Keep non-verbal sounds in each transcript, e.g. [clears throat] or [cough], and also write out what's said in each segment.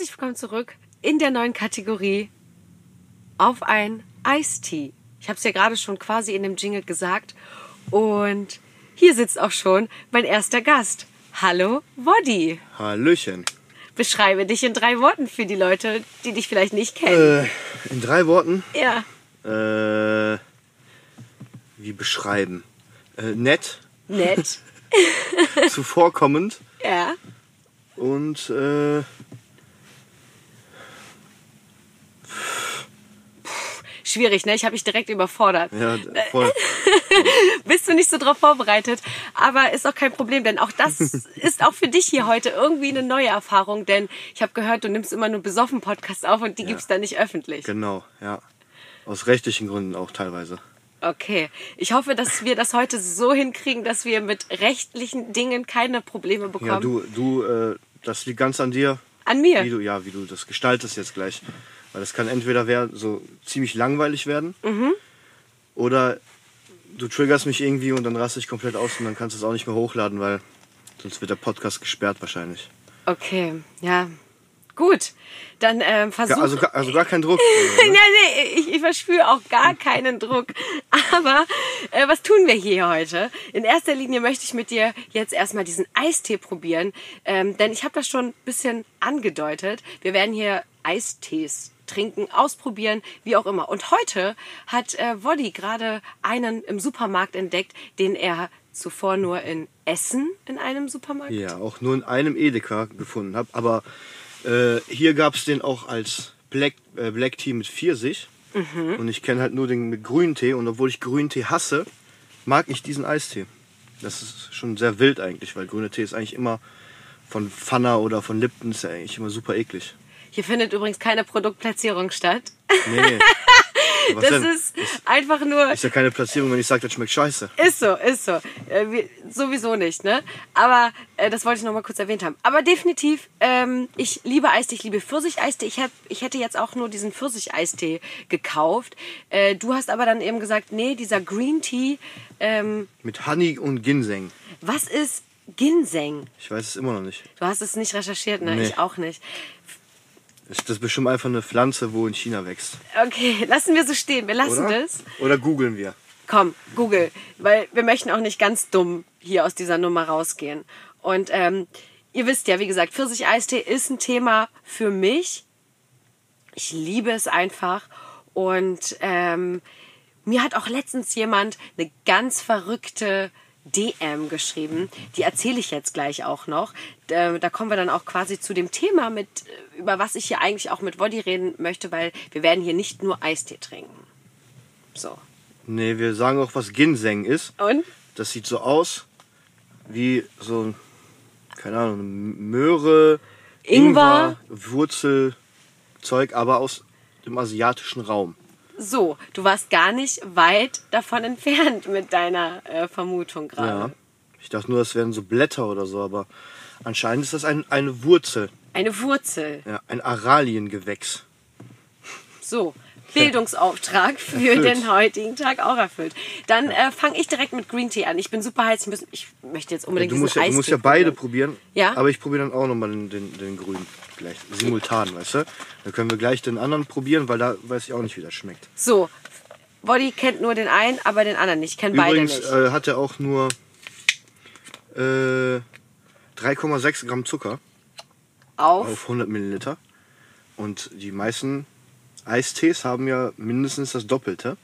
Herzlich willkommen zurück in der neuen Kategorie auf ein Eistee. Ich habe es ja gerade schon quasi in dem Jingle gesagt. Und hier sitzt auch schon mein erster Gast. Hallo, Woddy. Hallöchen. Beschreibe dich in drei Worten für die Leute, die dich vielleicht nicht kennen. Äh, in drei Worten? ja. Äh, wie beschreiben? Äh, nett, Nett. [laughs] zuvorkommend ja. und äh, Schwierig, ne? Ich habe mich direkt überfordert. ja, voll. [laughs] Bist du nicht so drauf vorbereitet? Aber ist auch kein Problem, denn auch das [laughs] ist auch für dich hier heute irgendwie eine neue Erfahrung, denn ich habe gehört, du nimmst immer nur besoffen Podcasts auf und die gibt's dann nicht öffentlich. Genau, ja. Aus rechtlichen Gründen auch teilweise. Okay. Ich hoffe, dass wir das heute so hinkriegen, dass wir mit rechtlichen Dingen keine Probleme bekommen. Ja, du, du, äh, das liegt ganz an dir. An mir. Wie du, ja, wie du das gestaltest jetzt gleich. Weil das kann entweder so ziemlich langweilig werden Mhm. oder du triggerst mich irgendwie und dann raste ich komplett aus und dann kannst du es auch nicht mehr hochladen, weil sonst wird der Podcast gesperrt wahrscheinlich. Okay, ja. Gut. Dann ähm, versuch. Also, gar- also gar kein Druck. [laughs] ja, nee, ich, ich verspüre auch gar keinen Druck. [laughs] Aber äh, was tun wir hier heute? In erster Linie möchte ich mit dir jetzt erstmal diesen Eistee probieren. Ähm, denn ich habe das schon ein bisschen angedeutet. Wir werden hier Eistees trinken, ausprobieren, wie auch immer. Und heute hat äh, Woddy gerade einen im Supermarkt entdeckt, den er zuvor nur in Essen in einem Supermarkt Ja, auch nur in einem Edeka gefunden habe. Aber äh, hier gab es den auch als Black, äh, Black Tea mit Pfirsich. Mhm. Und ich kenne halt nur den mit Grüntee. Und obwohl ich Grüntee hasse, mag ich diesen Eistee. Das ist schon sehr wild eigentlich, weil grüner Tee ist eigentlich immer von Pfanner oder von Lipton ist ja eigentlich immer super eklig. Hier findet übrigens keine Produktplatzierung statt. Nee. [laughs] Was Das denn? ist einfach nur. Ist ja keine Platzierung, wenn ich sage, das schmeckt scheiße. Ist so, ist so. Äh, wir, sowieso nicht, ne? Aber äh, das wollte ich noch mal kurz erwähnt haben. Aber definitiv, ähm, ich liebe Eistee, ich liebe Pfirsicheistee. Ich, hab, ich hätte jetzt auch nur diesen Pfirsicheistee gekauft. Äh, du hast aber dann eben gesagt, nee, dieser Green Tea. Ähm, Mit Honey und Ginseng. was ist Ginseng? Ich weiß es immer noch nicht. Du hast es nicht recherchiert, ne? Nee. Ich auch nicht. Ist das bestimmt einfach eine Pflanze, wo in China wächst? Okay, lassen wir so stehen. Wir lassen Oder? das. Oder googeln wir. Komm, Google, weil wir möchten auch nicht ganz dumm hier aus dieser Nummer rausgehen. Und ähm, ihr wisst ja, wie gesagt, Pfirsich-Eistee ist ein Thema für mich. Ich liebe es einfach. Und ähm, mir hat auch letztens jemand eine ganz verrückte DM geschrieben. Die erzähle ich jetzt gleich auch noch. Da, da kommen wir dann auch quasi zu dem Thema, mit, äh, über was ich hier eigentlich auch mit Woddy reden möchte, weil wir werden hier nicht nur Eistee trinken. So. Nee, wir sagen auch, was Ginseng ist. Und? Das sieht so aus wie so ein, keine Ahnung, Möhre, Ingwer. Wurzelzeug, aber aus dem asiatischen Raum. So, du warst gar nicht weit davon entfernt mit deiner äh, Vermutung Ja. gerade. Ich dachte nur, das wären so Blätter oder so, aber anscheinend ist das ein, eine Wurzel. Eine Wurzel. Ja, ein Araliengewächs. So, Bildungsauftrag für Erfüllt. den heutigen Tag auch erfüllt. Dann äh, fange ich direkt mit Green Tea an. Ich bin super heiß. Ich, möchte jetzt Ja, unbedingt du, diesen musst ja, du musst ja beide probieren. Ja. Aber ich probiere dann auch nochmal den, den, den grünen gleich. Simultan, weißt du? Dann können wir gleich den anderen probieren, weil da weiß ich auch nicht, wie das schmeckt. So, Body kennt nur den einen, aber den anderen nicht. Ich kenne beide Übrigens nicht. äh, hat er auch nur äh, 3,6 Gramm Zucker Auf. auf 100 Milliliter. Und die meisten Eistees haben ja mindestens das Doppelte.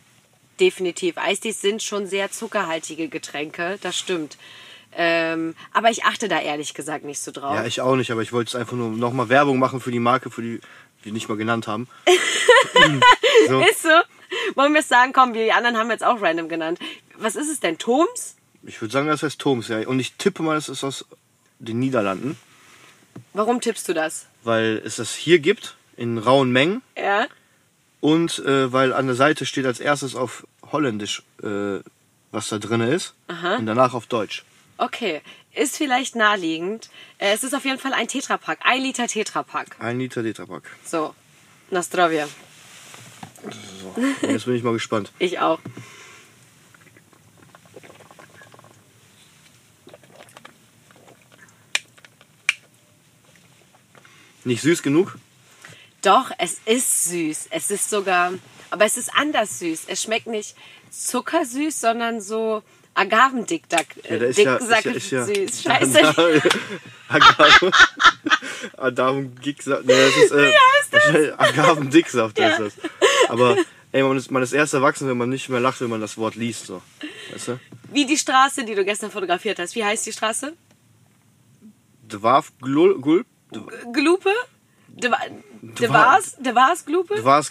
Definitiv. Eistees sind schon sehr zuckerhaltige Getränke, das stimmt. Ähm, aber ich achte da ehrlich gesagt nicht so drauf. Ja, ich auch nicht, aber ich wollte jetzt einfach nur nochmal Werbung machen für die Marke, für die wir nicht mal genannt haben. [laughs] so. Ist so. Wollen wir es sagen? Komm, wir die anderen haben wir jetzt auch random genannt. Was ist es denn? Toms? Ich würde sagen, das heißt Thoms, ja. Und ich tippe mal, es ist aus den Niederlanden, Warum tippst du das? weil es das hier gibt, in rauen Mengen. Ja? Und äh, weil an der Seite steht als erstes auf Holländisch, äh, was da drin ist. Aha. Und danach auf Deutsch. Okay. Ist vielleicht naheliegend. Äh, Es ist auf jeden Fall ein Tetrapack. Ein Liter Tetrapack. Ein Liter Tetrapack. So. Na zdrowie. So. Jetzt bin ich mal gespannt. [laughs] Ich auch. Nicht süß genug? Doch, es ist süß. Es ist sogar, aber es ist anders süß. Es schmeckt nicht zuckersüß, sondern so Agavendicksack Ja, da ist ja, ist ja, ist ja süß. [laughs] Scheiße. Agaven. [laughs] Agavendicksaft. Nee, das ist, äh, Agavendicksaft Ja. ist das. Aber ey, man ist, man ist erst erwachsen, wenn man nicht mehr lacht, wenn man das Wort liest. So. Weißt du? Wie die Straße, die du gestern fotografiert hast. Wie heißt die Straße? Dwarf Gulp? Glupe? De, de Vars? De Vars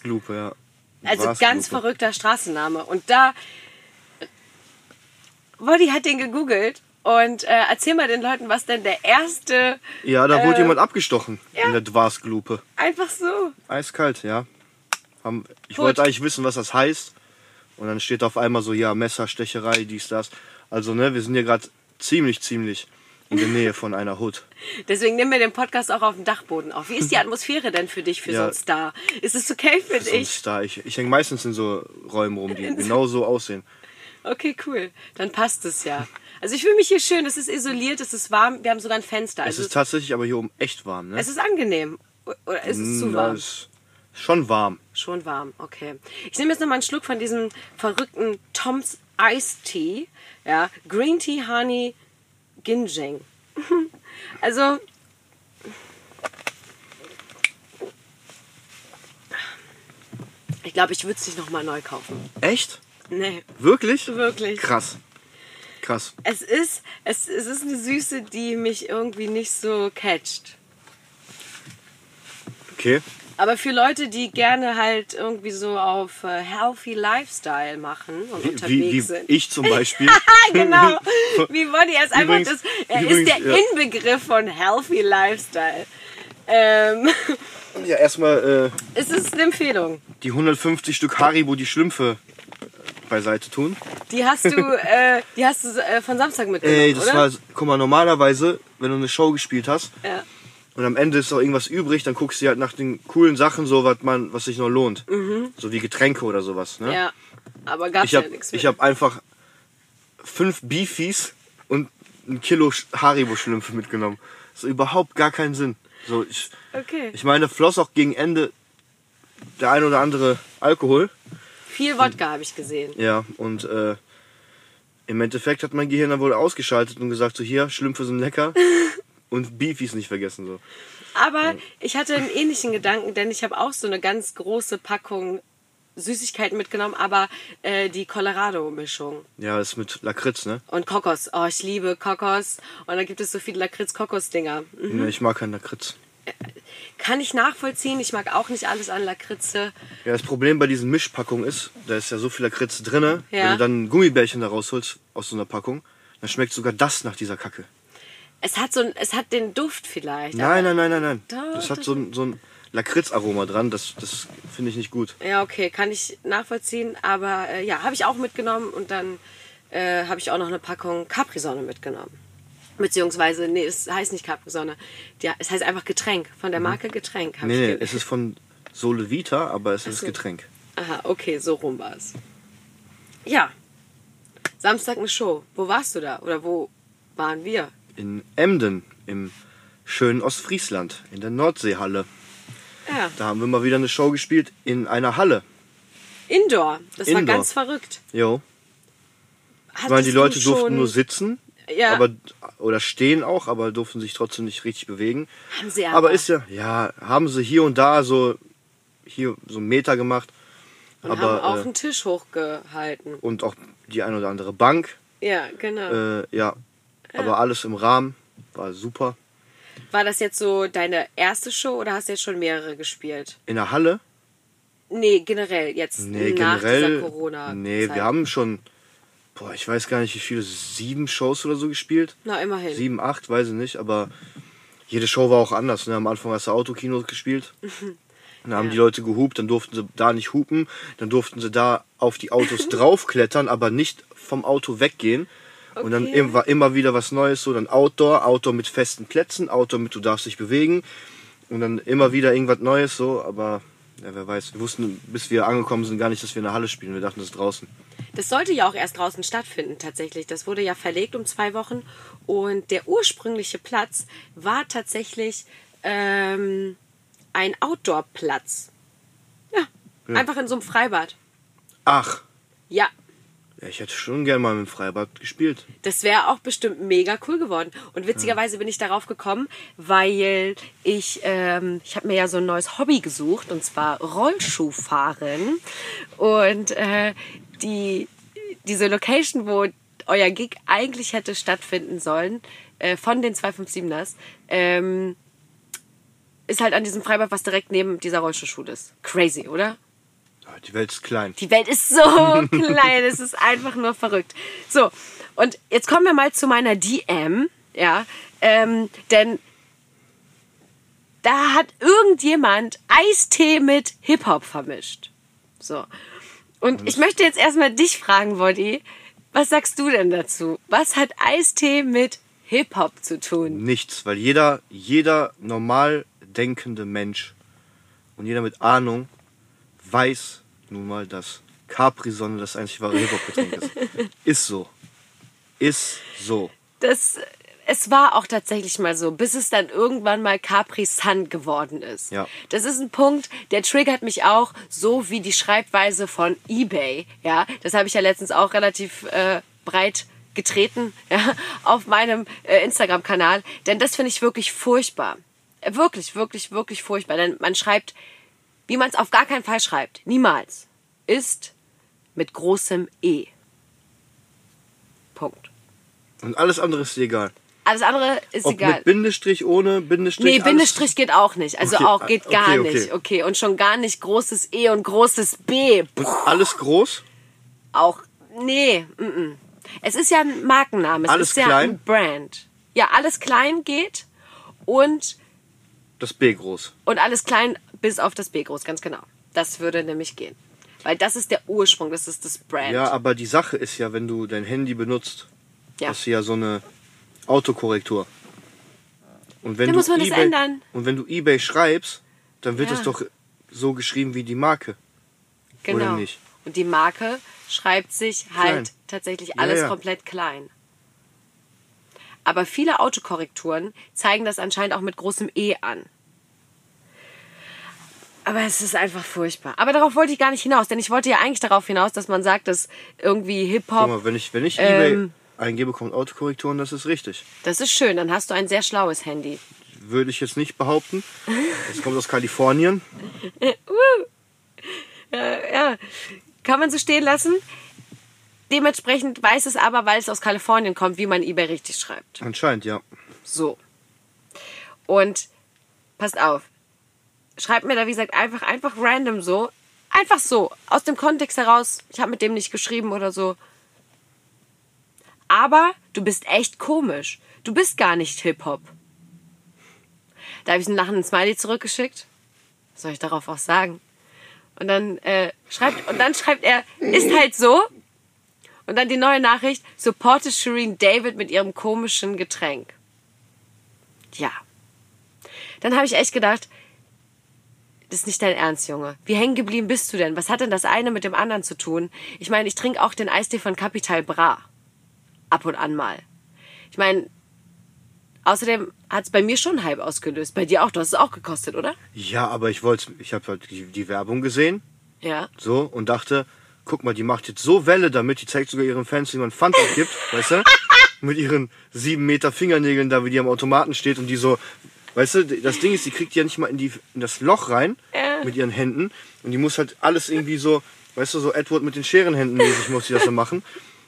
Glupe? Ja. Also Dwarsglupe. ganz verrückter Straßenname. Und da. Wolli hat den gegoogelt. Und äh, erzähl mal den Leuten, was denn der erste. Ja, da wurde äh, jemand abgestochen ja. in der Dwarsglupe. Einfach so. Eiskalt, ja. Ich Gut. wollte eigentlich wissen, was das heißt. Und dann steht auf einmal so, ja, Messerstecherei, dies, das. Also, ne, wir sind hier gerade ziemlich, ziemlich in der Nähe von einer Hut. Deswegen nehmen wir den Podcast auch auf dem Dachboden auf. Wie ist die Atmosphäre denn für dich, für so Ja. einen Star? Ist es okay für So ein dich? Star. Ich, ich hänge meistens in so Räumen rum, die [laughs] genau so aussehen. Okay, cool. Dann passt es ja. Also ich fühle mich hier schön. Es ist isoliert, es ist warm. Wir haben sogar ein Fenster. Es Also ist tatsächlich aber hier oben echt warm, ne? es ist angenehm. Oder ist es zu Na, warm? ist schon warm. Schon warm, okay. Ich nehme jetzt noch mal einen Schluck von diesem verrückten Tom's Ice Tea. Ja, Green Tea Honey Ginjing. [laughs] Also. Ich glaube, ich würde es nicht nochmal neu kaufen. Echt? Nee, Wirklich? wirklich. Krass. Krass. Es ist, es, es ist eine Süße, die mich irgendwie nicht so catcht. Okay. Aber für Leute, die gerne halt irgendwie so auf äh, Healthy Lifestyle machen und Wie, unterwegs wie, wie sind. ich zum [laughs] Beispiel. [laughs] Genau. Wie Body er ist einfach Übrigens- das. Er übrigens, ist der ja. Inbegriff von Healthy Lifestyle. Ähm, [laughs] ja, erstmal äh, es ist eine Empfehlung. die 150 Stück Haribo, die Schlümpfe beiseite tun. Die hast du, äh, die hast du äh, von Samstag mitgenommen, Ey, das oder? war, guck mal, normalerweise, wenn du eine Show gespielt hast ja. Und am Ende ist noch irgendwas übrig, dann guckst du halt nach den coolen Sachen so, was man, was sich noch lohnt. So wie Getränke oder sowas, ne? Mhm. ja, aber gab's Ich ja habe nichts ich mehr. hab einfach fünf Beefies und ein Kilo Sch- Haribo-Schlümpfe mitgenommen. So überhaupt gar keinen Sinn. So, ich, Okay. ich meine, floss auch gegen Ende der ein oder andere Alkohol. Viel Wodka habe ich gesehen. Ja, und äh, im Endeffekt hat mein Gehirn dann wohl ausgeschaltet und gesagt, so hier, Schlümpfe sind lecker [laughs] und Beefies nicht vergessen. so. Aber ich hatte einen ähnlichen Gedanken, denn ich habe auch so eine ganz große Packung Süßigkeiten mitgenommen, aber äh, die Colorado-Mischung. Ja, das ist mit Lakritz, ne? Und Kokos. Oh, ich liebe Kokos. Und dann gibt es so viele Lakritz-Kokos-Dinger. Mhm. Nee, Ich mag keinen Lakritz. Kann ich nachvollziehen. Ich mag auch nicht alles an Lakritze. Ja, das Problem bei diesen Mischpackungen ist, da ist ja so viel Lakritz drinne. Ja. Wenn du dann ein Gummibärchen da rausholst aus so einer Packung, dann schmeckt sogar das nach dieser Kacke. Es hat so ein, es hat den Duft vielleicht. Nein, nein, nein, nein, nein. Doch, das hat so ein, so ein Lakritzaroma dran. Das, das finde ich nicht gut. Ja, okay, kann ich nachvollziehen. Aber äh, ja, habe ich auch mitgenommen und dann äh, habe ich auch noch eine Packung Capri-Sonne mitgenommen. Beziehungsweise, nee, es heißt nicht Capri-Sonne. Ja, es heißt einfach Getränk. Von der Marke Getränk. Mhm. Nee, nee, es ist von Sole Vita, aber es ist so. Getränk. Aha, okay, so rum war es. Ja. Samstag eine Show. Wo warst du da? Oder wo waren wir? In Emden, im schönen Ostfriesland, in der Nordseehalle. Ja, Da haben wir mal wieder eine Show gespielt in einer Halle. Indoor. Das war Indoor. ganz verrückt. Jo. Ich meine, die Leute durften nur sitzen. Ja. Aber, oder stehen auch, aber durften sich trotzdem nicht richtig bewegen. Haben sie aber aber. ist ja, ja, haben sie hier und da so, hier so einen Meter gemacht. Und aber, haben auch äh, einen Tisch hochgehalten. und auch die ein oder andere Bank. Ja, genau. Äh, ja. Aber alles im Rahmen. War super. War das jetzt so deine erste Show oder hast du jetzt schon mehrere gespielt? In der Halle? Nee, generell jetzt Nee, nach generell. dieser Corona. nee, wir haben schon, boah, ich weiß gar nicht, wie viele, sieben Shows oder so gespielt. Na, immerhin. Sieben, acht, weiß ich nicht, aber jede Show war auch anders. Ne? Am Anfang hast du Autokinos gespielt. [laughs] Dann haben Ja. die Leute gehupt, dann durften sie da nicht hupen, dann durften sie da auf die Autos [laughs] draufklettern, aber nicht vom Auto weggehen. Und dann im- war immer wieder was Neues, so dann Outdoor, Outdoor mit festen Plätzen, Outdoor mit du darfst dich bewegen und dann immer wieder irgendwas Neues, so, aber ja, wer weiß, wir wussten, bis wir angekommen sind, gar nicht, dass wir in der Halle spielen, wir dachten, das ist draußen. Das sollte ja auch erst draußen stattfinden, tatsächlich. Das wurde ja verlegt um zwei Wochen. Und der ursprüngliche Platz war tatsächlich ähm, ein Outdoor-Platz. Ja, Ja. einfach in so einem Freibad. Ach, Ja, ja, ich hätte schon gern mal mit dem Freibad gespielt. Das wäre auch bestimmt mega cool geworden. Und witzigerweise bin ich darauf gekommen, weil ich, ähm, ich habe mir ja so ein neues Hobby gesucht, und zwar Rollschuhfahren. Und äh, die, diese Location, wo euer Gig eigentlich hätte stattfinden sollen, äh, von den 257ers, ähm, ist halt an diesem Freibad, was direkt neben dieser Rollschuhschule ist. Crazy, oder? Die Welt ist klein. Die Welt ist so [laughs] klein, es ist einfach nur verrückt. So, und jetzt kommen wir mal zu meiner DM, ja, ähm, denn da hat irgendjemand Eistee mit Hip-Hop vermischt. So. Und ich möchte jetzt erstmal dich fragen, Body, was sagst du denn dazu? Was hat Eistee mit Hip-Hop zu tun? Nichts, weil jeder, jeder normal denkende Mensch und jeder mit Ahnung weiß nun mal, dass Capri-Sonne das einzig wahre Hip-Hop-Getränk ist. [laughs] Ist so. Ist so. Das, es war auch tatsächlich mal so, bis es dann irgendwann mal Capri Sun geworden ist. Ja. Das ist ein Punkt, der triggert mich auch, so wie die Schreibweise von eBay. Ja, das habe ich ja letztens auch relativ äh, breit getreten [laughs] ja, auf meinem äh, Instagram-Kanal, denn das finde ich wirklich furchtbar. Wirklich, wirklich, wirklich furchtbar. Denn man schreibt, wie man es auf gar keinen Fall schreibt, niemals, ist mit großem E. Punkt. Und alles andere ist dir egal. Alles andere ist Ob egal. mit Bindestrich, ohne Bindestrich. Nee, alles- Bindestrich geht auch nicht. Also Okay, auch geht okay, gar okay. nicht. Okay, und schon gar nicht großes E und großes B. Und alles groß? Auch, nee, mm -mm. Es ist ja ein Markenname. Es Alles ist ja klein? ein Brand. Ja, alles klein geht und, Das B groß. und alles klein bis auf das B groß, ganz genau. Das würde nämlich gehen. Weil das ist der Ursprung, das ist das Brand. Ja, aber die Sache ist ja, wenn du dein Handy benutzt, Ja. hast du ja so eine Autokorrektur. Und wenn Dann du muss man das eBay, ändern. Und wenn du eBay schreibst, dann wird Ja. es doch so geschrieben wie die Marke. genau. oder nicht? Und die Marke schreibt sich halt Klein. tatsächlich Ja, alles ja. komplett klein. Aber viele Autokorrekturen zeigen das anscheinend auch mit großem E an. Aber es ist einfach furchtbar. Aber darauf wollte ich gar nicht hinaus, denn ich wollte ja eigentlich darauf hinaus, dass man sagt, dass irgendwie Guck Hip-Hop, mal, wenn ich, wenn ich Ähm. eBay eingebe, kommt Autokorrekturen, das ist richtig. das ist schön, dann hast du ein sehr schlaues Handy. Würde ich jetzt nicht behaupten. Es kommt aus Kalifornien. [laughs] Ja, kann man so stehen lassen. Dementsprechend weiß es aber, weil es aus Kalifornien kommt, wie man eBay richtig schreibt. Anscheinend, ja. So. Und passt auf. Schreibt mir da, wie gesagt, einfach, einfach random so. Einfach so. Aus dem Kontext heraus. Ich habe mit dem nicht geschrieben oder so. Aber du bist echt komisch. Du bist gar nicht Hip-Hop. Da habe ich einen lachenden Smiley zurückgeschickt. Was soll ich darauf auch sagen? Und dann, äh, schreibt, und dann schreibt er, ist halt so. Und dann die neue Nachricht, supporte Shireen David mit ihrem komischen Getränk. Ja. Dann habe ich echt gedacht, das ist nicht dein Ernst, Junge. Wie hängen geblieben bist du denn? Was hat denn das eine mit dem anderen zu tun? Ich meine, ich trinke auch den Eistee von Capital Bra. Ab und an mal. Ich meine, außerdem hat es bei mir schon Hype ausgelöst. Bei dir auch. Du hast es auch gekostet, oder? Ja, aber ich wollte, ich habe halt die, die Werbung gesehen, Ja. so, und dachte, guck mal, die macht jetzt so Welle damit, die zeigt sogar ihren Fans, wie man Pfand abgibt, [laughs] weißt du? Mit ihren sieben Meter Fingernägeln da, wie die am Automaten steht und die so, weißt du, das Ding ist, die kriegt die ja nicht mal in, die, in das Loch rein Ja. mit ihren Händen und die muss halt alles irgendwie so, weißt du, so Edward mit den Scherenhänden mäßig muss die das so machen.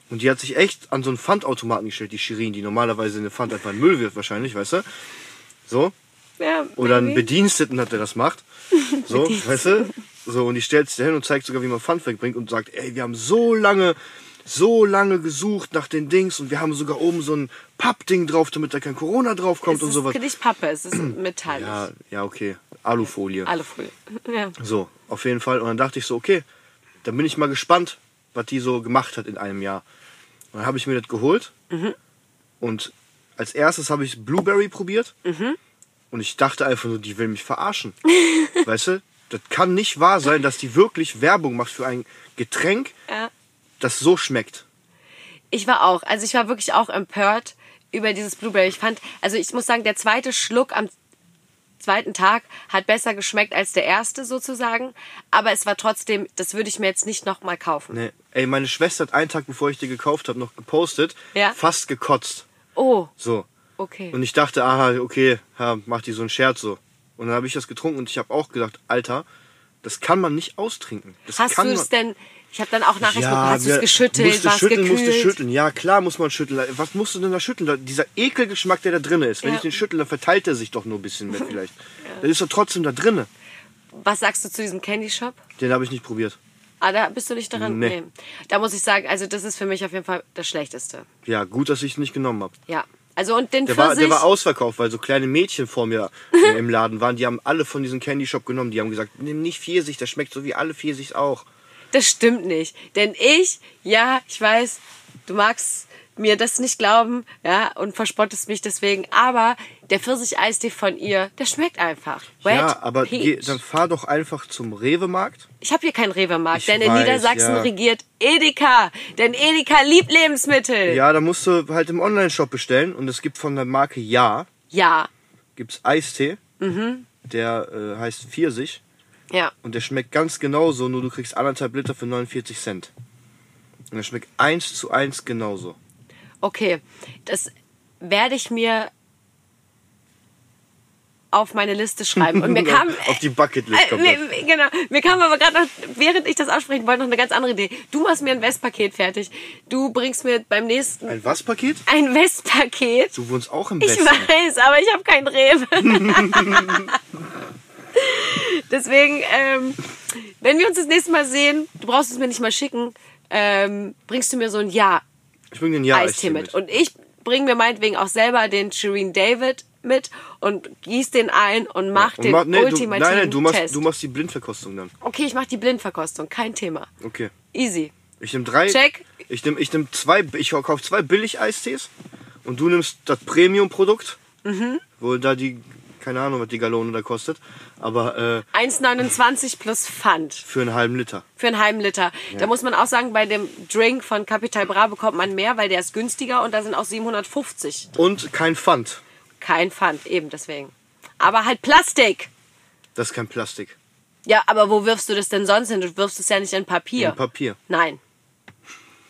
Und die hat sich echt an so einen Pfandautomaten gestellt, die Shirin, die normalerweise eine Pfand einfach in Müll wirft wahrscheinlich, weißt du? So, ja oder einen. Bediensteten hat, der das macht. [laughs] So, weißt du? So, und die stellt sich da hin und zeigt sogar, wie man Pfand wegbringt und sagt, ey, wir haben so lange, so lange gesucht nach den Dings und wir haben sogar oben so ein Pappding drauf, damit da kein Corona draufkommt Es und ist sowas. nicht Pappe, es ist [clears throat] metallisch. Ja, ja, okay. Alufolie. Alle Folie. [laughs] Ja. So, auf jeden Fall. Und dann dachte ich so, okay, dann bin ich mal gespannt, was die so gemacht hat in einem Jahr. Und dann habe ich mir das geholt. Und als erstes habe ich Blueberry probiert. Und ich dachte einfach so, die will mich verarschen. [laughs] weißt du? Das kann nicht wahr sein, dass die wirklich Werbung macht für ein Getränk, Ja. Das so schmeckt. Ich war auch, also ich war wirklich auch empört über dieses Blueberry. Ich fand, also ich muss sagen, der zweite Schluck am, zweiten Tag hat besser geschmeckt als der erste sozusagen. Aber es war trotzdem, das würde ich mir jetzt nicht nochmal kaufen. Nee. Ey, meine Schwester hat einen Tag, bevor ich die gekauft habe, noch gepostet, Ja. fast gekotzt. Oh, So. okay. Und ich dachte, aha, okay, ja, macht die so einen Scherz so. Und dann habe ich das getrunken und ich habe auch gedacht, Alter, das kann man nicht austrinken. Das Hast du es denn, ich habe dann auch nachher geguckt, hast du es geschüttelt, musste war es schütteln, musste gekühlt? schütteln. Ja, klar muss man schütteln. Was musst du denn da schütteln? Dieser Ekelgeschmack, der da drin ist. Wenn Ja. ich den schüttel, dann verteilt er sich doch nur ein bisschen mehr [laughs] vielleicht. Der ist doch trotzdem da drinne. Was sagst du zu diesem Candy Shop? Den habe ich nicht probiert. Ah, da bist du nicht daran? Nee. Da muss ich sagen, also das ist für mich auf jeden Fall das Schlechteste. Ja, gut, dass ich es nicht genommen habe. Ja. Also und den Der war, Pfirsich, der war ausverkauft, weil so kleine Mädchen vor mir äh, im Laden waren. Die haben alle von diesem Candy Shop genommen. Die haben gesagt, nimm nicht Pfirsich, der schmeckt so wie alle Pfirsichs auch. Das stimmt nicht. Denn ich, ja, ich weiß, du magst mir das nicht glauben, ja, und verspottest mich deswegen, aber der Pfirsich-Eistee von ihr, der schmeckt einfach. Wet ja, aber geh, dann fahr doch einfach zum Rewe-Markt. Ich habe hier keinen Rewe-Markt, denn in weiß, Niedersachsen ja. regiert Edeka. Denn Edeka liebt Lebensmittel. Ja, da musst du halt im Online-Shop bestellen. Und es gibt von der Marke Ja, Ja. gibt's Eistee. Mhm. Der äh, heißt Pfirsich. Ja. Und der schmeckt ganz genauso, nur du kriegst anderthalb Liter für 49 Cent. Und der schmeckt eins zu eins genauso. Okay. Das werde ich mir auf meine Liste schreiben. Und mir [laughs] kam. Auf die Bucketlist Äh, kommt mir, das. genau. Mir kam aber gerade noch, während ich das aussprechen wollte, noch eine ganz andere Idee. Du machst mir ein Westpaket fertig. Du bringst mir beim nächsten Ein was Paket? ein Westpaket. Du wohnst auch im Ich Westen. weiß, aber ich habe kein Rewe. [laughs] [laughs] [laughs] Deswegen, ähm, wenn wir uns das nächste Mal sehen, du brauchst es mir nicht mal schicken, ähm, bringst du mir so ein Ja Ich bring den Ja Eistee mit. Und ich bringe mir meinetwegen auch selber den Shireen David mit und gieß den ein und mach Und den mach- nee, du, ultimativen nein, nein, du machst, Test. du machst die Blindverkostung dann. okay, ich mach die Blindverkostung, kein Thema. Okay. Easy. Ich nehme drei. Check. Ich nehme ich nehm zwei, ich kaufe zwei Billig-Eistees und du nimmst das Premium-Produkt, Mhm. wo da die, keine Ahnung, was die Gallone da kostet, aber äh, 1,29 plus Pfand für einen halben Liter. für einen halben Liter. Da muss man auch sagen, bei dem Drink von Capital Bra bekommt man mehr, weil der ist günstiger und da sind auch 750. Und kein Pfand. Kein Pfand, eben deswegen. Aber halt Plastik. Das ist kein Plastik. Ja, aber wo wirfst du das denn sonst hin? Du wirfst es ja nicht in Papier. In Papier. Nein.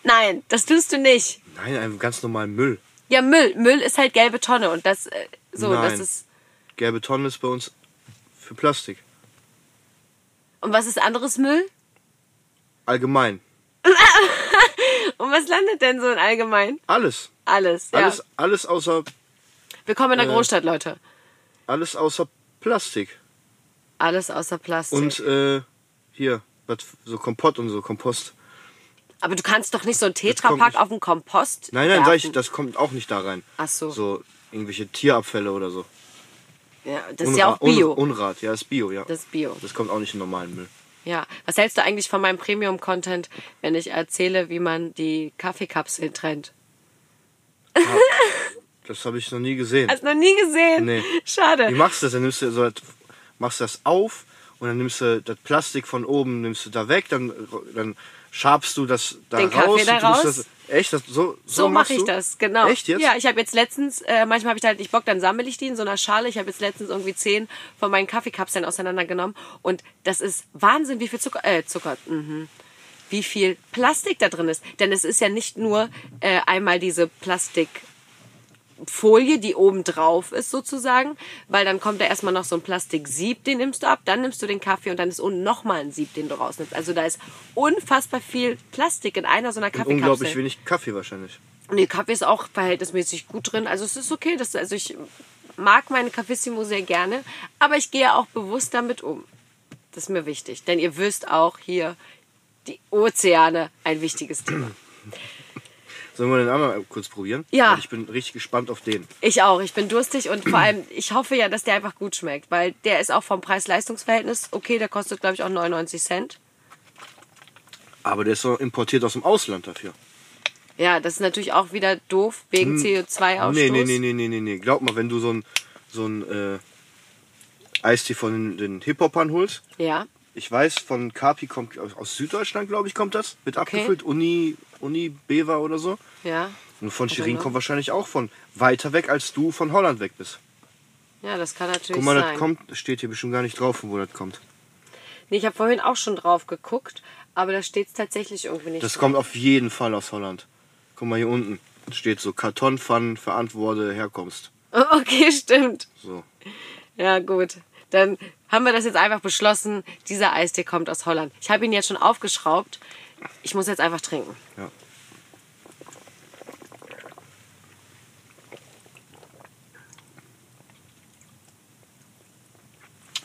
Nein, das tust du nicht. Nein, einen ganz normalen Müll. Ja, Müll. Müll ist halt gelbe Tonne und das äh, so, Nein. das ist. Gelbe Tonne ist bei uns für Plastik. Und was ist anderes Müll? Allgemein. [laughs] Und was landet denn so in allgemein? Alles. Alles. Ja. Alles, alles außer, Willkommen in der äh, Großstadt, Leute. alles außer Plastik. Alles außer Plastik. Und äh, hier, was, so Kompott und so, Kompost. Aber du kannst doch nicht so einen Tetrapack auf den Kompost. Nein, nein, sag ich, das kommt auch nicht da rein. Ach so. So irgendwelche Tierabfälle oder so. Ja, das ist ja auch Bio. Un, Unrat, ja, ist Bio, ja. Das ist Bio. Das kommt auch nicht in normalen Müll. Ja. Was hältst du eigentlich von meinem Premium-Content, wenn ich erzähle, wie man die Kaffeekapseln trennt? Das habe ich noch nie gesehen. Hast du noch nie gesehen? Nee. Schade. Wie machst du das? Dann nimmst du so, das- machst das auf und dann nimmst du das Plastik von oben, nimmst du da weg, dann, dann schabst du das da Den raus. Kaffee da raus? Das, echt? Das, so So so mache ich du? das, genau. Echt jetzt? Ja, ich habe jetzt letztens, äh, manchmal habe ich halt nicht Bock, dann sammle ich die in so einer Schale. Ich habe jetzt letztens irgendwie zehn von meinen Kaffeekapseln auseinandergenommen. Und das ist Wahnsinn, wie viel Zucker, äh, Zucker, mhm. wie viel Plastik da drin ist. Denn es ist ja nicht nur äh, einmal diese Plastikfolie, die oben drauf ist sozusagen, weil dann kommt da erstmal noch so ein Plastiksieb, den nimmst du ab, dann nimmst du den Kaffee und dann ist unten nochmal ein Sieb, den du rausnimmst. Also da ist unfassbar viel Plastik in einer so einer Und Kaffeekapsel. unglaublich wenig Kaffee wahrscheinlich. Nee, Kaffee ist auch verhältnismäßig gut drin. Also es ist okay. Das, also ich mag meine Cafissimo sehr gerne, aber ich gehe auch bewusst damit um. Das ist mir wichtig. Denn ihr wisst auch hier, die Ozeane, ein wichtiges Thema. Sollen wir den anderen kurz probieren? Ja. Weil ich bin richtig gespannt auf den. Ich auch. Ich bin durstig und vor allem, ich hoffe ja, dass der einfach gut schmeckt, weil der ist auch vom Preis-Leistungs-Verhältnis okay. Der kostet, glaube ich, auch 99 Cent. Aber der ist so importiert aus dem Ausland dafür. Ja, das ist natürlich auch wieder doof wegen CO2-Ausstoß. Hm. Nee, nee, nee, nee, nee, nee, nee. Glaub mal, wenn du so ein, so ein äh, Eistee von den Hip-Hopern holst, Ja, ich weiß, von Kapi kommt aus- aus Süddeutschland, glaube ich, kommt das. Wird Okay. abgefüllt. Uni, Uni Bever oder so. ja. Und von ne? kommt wahrscheinlich auch von weiter weg, als du von Holland weg bist. Ja, das kann natürlich Guck mal, sein. das kommt, steht hier bestimmt gar nicht drauf, von wo das kommt. Nee, ich habe vorhin auch schon drauf geguckt, aber da steht es tatsächlich irgendwie nicht. Das kommt auf jeden Fall aus Holland. Guck mal hier unten. Steht so Kartonpfannen, verantworte Herkunft. [laughs] Okay, stimmt. So. Ja, gut. Dann haben wir das jetzt einfach beschlossen. Dieser Eistee kommt aus Holland. Ich habe ihn jetzt schon aufgeschraubt. Ich muss jetzt einfach trinken. Ja.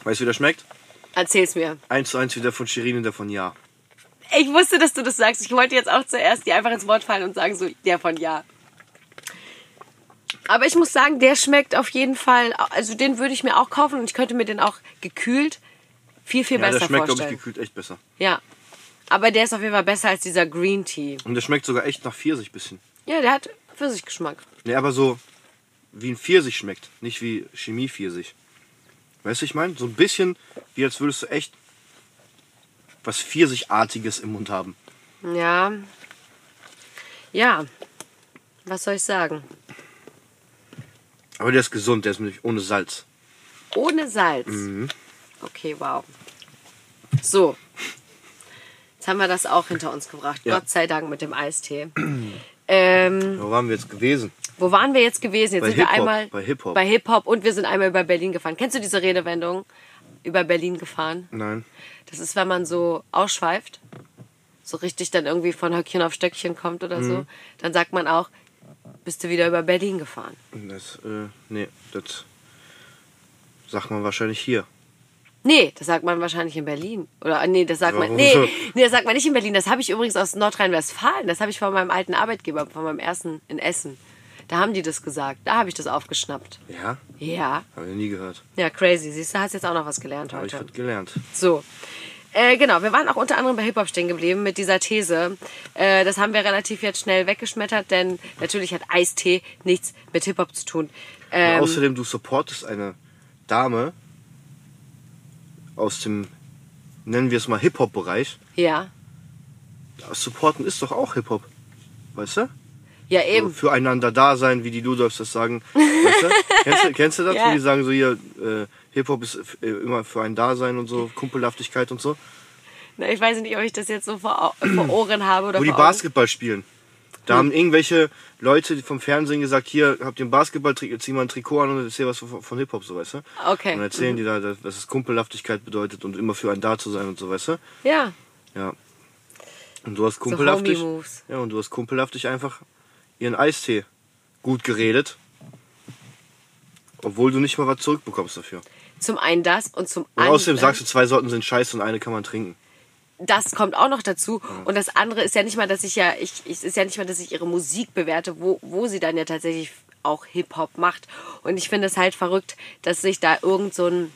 Weißt du, wie der schmeckt? Erzähl's mir. Eins zu eins wie der von Shirin und der von Ja. Ich wusste, dass du das sagst. Ich wollte jetzt auch zuerst dir einfach ins Wort fallen und sagen so, der von ja. Aber ich muss sagen, der schmeckt auf jeden Fall, also den würde ich mir auch kaufen und ich könnte mir den auch gekühlt viel, viel Ja, der besser schmeckt, glaube ich, vorstellen. gekühlt echt besser. Ja. Aber der ist auf jeden Fall besser als dieser Green Tea. Und der schmeckt sogar echt nach Pfirsich bisschen. Ja, der hat Pfirsichgeschmack. Ne, aber so wie ein Pfirsich schmeckt, nicht wie Chemie-Pfirsich. Weißt du, ich meine? So ein bisschen, wie als würdest du echt was Pfirsichartiges im Mund haben. Ja. Ja. Was soll ich sagen? Aber der ist gesund, der ist nämlich ohne Salz. Ohne Salz. Okay, wow. So. Jetzt haben wir das auch hinter uns gebracht. Ja. Gott sei Dank mit dem Eistee. [clears throat] ähm, Wo waren wir jetzt gewesen? wo waren wir jetzt gewesen? Jetzt Bei sind wir einmal bei Hip-Hop. bei Hip-Hop und wir sind einmal über Berlin gefahren. Kennst du diese Redewendung? Über Berlin gefahren? Nein. Das ist, wenn man so ausschweift, so richtig dann irgendwie von Höckchen auf Stöckchen kommt oder Mhm. so, dann sagt man auch, bist du wieder über Berlin gefahren. Das, äh, nee, das sagt man wahrscheinlich hier. Nee, das sagt man wahrscheinlich in Berlin. Oder äh, nee, das sagt man. Warum Nee, so? nee, das sagt man nicht in Berlin. Das habe ich übrigens aus Nordrhein-Westfalen. Das habe ich von meinem alten Arbeitgeber, von meinem ersten in Essen. Da haben die das gesagt. Da habe ich das aufgeschnappt. Ja? Ja. Habe ich nie gehört. Ja, crazy. Siehst du, hast jetzt auch noch was gelernt Habe ich heute. was gelernt. So. Äh, genau, wir waren auch unter anderem bei Hip-Hop stehen geblieben mit dieser These. Äh, das haben wir relativ jetzt schnell weggeschmettert, denn natürlich hat Eistee nichts mit Hip-Hop zu tun. Ähm, außerdem, du supportest eine Dame aus dem, nennen wir es mal Hip-Hop-Bereich. ja. Supporten ist doch auch Hip-Hop. Weißt du? Ja, So, eben. füreinander da sein, wie die Ludolfs das sagen. [laughs] Weißt du? kennst, du, kennst du das, Ja. wo die sagen so hier, äh, Hip-Hop ist äh, immer für ein Dasein und so, Kumpelhaftigkeit und so. Na, ich weiß nicht, ob ich das jetzt so vor, vor Ohren habe oder Wo die. Basketball spielen. Da haben irgendwelche Leute vom Fernsehen gesagt, hier, habt ihr einen Basketball, zieh mal ein Trikot an und erzähl was von, von Hip-Hop, so weißt du? Okay. Und erzählen die da, dass es Kumpelhaftigkeit bedeutet und immer für ein da zu sein und so, weißt du? Ja, Ja. Und du hast so kumpelhaftig. Homie-Moves. ja, und du hast kumpelhaftig einfach ihren Eistee gut geredet. Obwohl du nicht mal was zurückbekommst dafür. Zum einen das und zum Und anderen. außerdem sagst du, zwei Sorten sind scheiße und eine kann man trinken. Das kommt auch noch dazu. Und das andere ist ja nicht mal, dass ich ja, ich, ich es ist ja nicht mal, dass ich ihre Musik bewerte, wo, wo sie dann ja tatsächlich auch Hip-Hop macht. Und ich finde es halt verrückt, dass sich da irgend so ein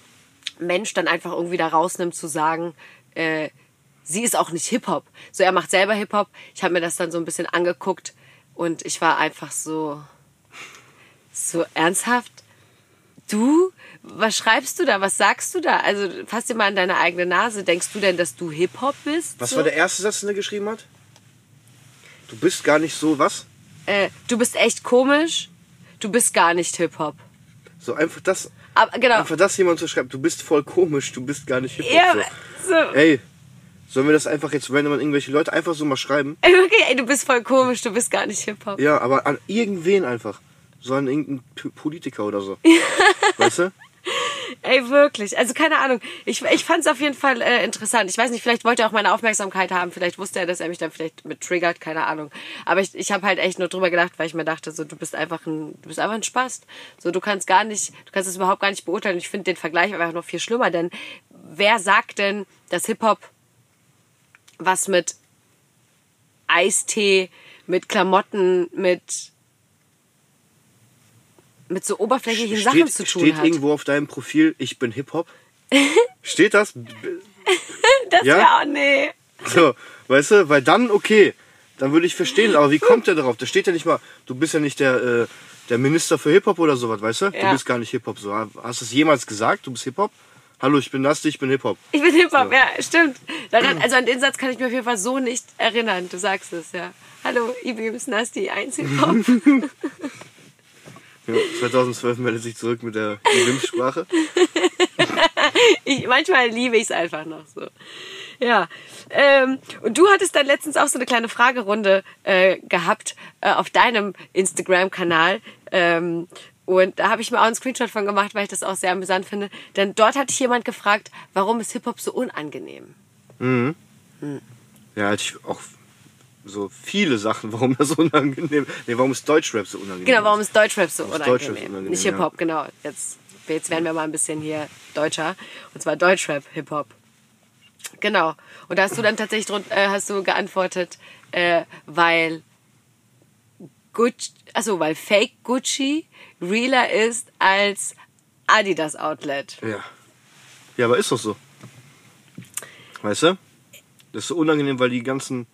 Mensch dann einfach irgendwie da rausnimmt zu sagen, äh, sie ist auch nicht Hip-Hop. So, er macht selber Hip-Hop. Ich habe mir das dann so ein bisschen angeguckt und ich war einfach so, so ernsthaft. Du? Was schreibst du da? Was sagst du da? Also fass dir mal an deine eigene Nase. Denkst du denn, dass du Hip-Hop bist? Was so? war der erste Satz, den er geschrieben hat? Du bist gar nicht so was? äh, du bist echt komisch. Du bist gar nicht Hip-Hop. So einfach das, Aber genau. einfach das jemand zu schreiben, du bist voll komisch, du bist gar nicht Hip-Hop. Ja, so. so. Ey, sollen wir das einfach jetzt, wenn man irgendwelche Leute einfach so mal schreiben? Ey, [laughs] okay, ey, du bist voll komisch. Du bist gar nicht Hip-Hop. Ja, aber an irgendwen einfach. So an irgendeinen P- Politiker oder so. [laughs] weißt du? Ey, wirklich. Also keine Ahnung. Ich, ich fand es auf jeden Fall äh, interessant. Ich weiß nicht, vielleicht wollte er auch meine Aufmerksamkeit haben. Vielleicht wusste er, dass er mich dann vielleicht mit triggert. Keine Ahnung. Aber ich, ich habe halt echt nur drüber gedacht, weil ich mir dachte, so du bist einfach ein, du bist einfach ein Spast. So du kannst gar nicht, du kannst es überhaupt gar nicht beurteilen. Ich finde den Vergleich einfach noch viel schlimmer, denn wer sagt denn, dass Hip Hop was mit Eistee, mit Klamotten, mit mit so oberflächlichen Sachen zu tun steht hat? irgendwo auf deinem Profil, ich bin Hip-Hop? [laughs] steht das? Das Ja? ja? auch, nee. So, weißt du, weil dann okay, dann würde ich verstehen, aber wie kommt der darauf? Da steht ja nicht mal, du bist ja nicht der, äh, der Minister für Hip-Hop oder sowas, weißt du? Du Ja. bist gar nicht Hip-Hop. So, hast du es jemals gesagt, du bist Hip-Hop? Hallo, ich bin Nasti, ich bin Hip-Hop. Ich bin Hip-Hop, ja, stimmt. Daran, also an den Satz kann ich mir auf jeden Fall so nicht erinnern. Du sagst es, ja. Hallo, Ibi ist Nasti, eins Hip-Hop. [laughs] Ja, 2012 meldet sich zurück mit der Wimms-Sprache. [laughs] ich, manchmal liebe ich es einfach noch so. Ja. Ähm, und du hattest dann letztens auch so eine kleine Fragerunde äh, gehabt äh, auf deinem Instagram-Kanal. Ähm, und da habe ich mir auch einen Screenshot von gemacht, weil ich das auch sehr amüsant finde. Denn dort hat dich jemand gefragt, warum ist Hip-Hop so unangenehm? Mhm. Hm. Ja, hatte ich auch so viele Sachen, [laughs] warum das so unangenehm Nee, warum ist Deutschrap so unangenehm? Genau, warum ist Deutschrap so unangenehm? Deutschrap unangenehm? Nicht Hip-Hop, ja. genau. Jetzt, jetzt werden wir mal ein bisschen hier deutscher. Und zwar Deutschrap, Hip-Hop. Genau. Und da hast du dann tatsächlich drunter, äh, hast du geantwortet, äh, weil Gucci, also weil Fake Gucci realer ist als Adidas Outlet. Ja. Ja, aber ist doch so. Weißt du? Das ist so unangenehm, weil die ganzen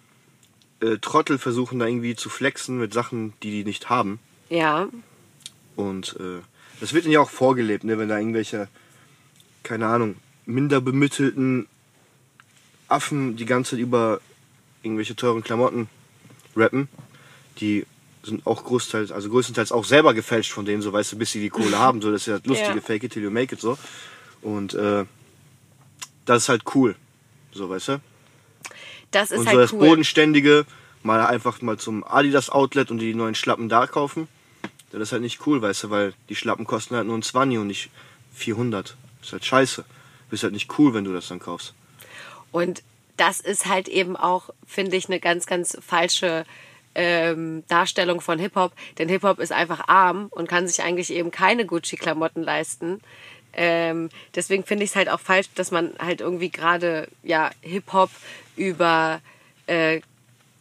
äh, Trottel versuchen da irgendwie zu flexen mit Sachen, die die nicht haben. Ja. Und äh, das wird ihnen ja auch vorgelebt, ne? wenn da irgendwelche, keine Ahnung, minder bemittelten Affen die ganze Zeit über irgendwelche teuren Klamotten rappen. Die sind auch großteils, also größtenteils auch selber gefälscht von denen, so weißt du, bis sie die Kohle [laughs] haben. So, das ist ja das lustige ja. Fake it till you make it so. Und äh, das ist halt cool. So, weißt du? Das ist und halt so das cool. Bodenständige, mal einfach mal zum Adidas Outlet und die neuen Schlappen da kaufen. Das ist halt nicht cool, weißt du, weil die Schlappen kosten halt nur ein 20 und nicht 400. Das ist halt scheiße. Du bist halt nicht cool, wenn du das dann kaufst. Und das ist halt eben auch, finde ich, eine ganz, ganz falsche ähm, Darstellung von Hip-Hop. Denn Hip-Hop ist einfach arm und kann sich eigentlich eben keine Gucci-Klamotten leisten. Ähm, deswegen finde ich es halt auch falsch, dass man halt irgendwie gerade ja, Hip-Hop über äh,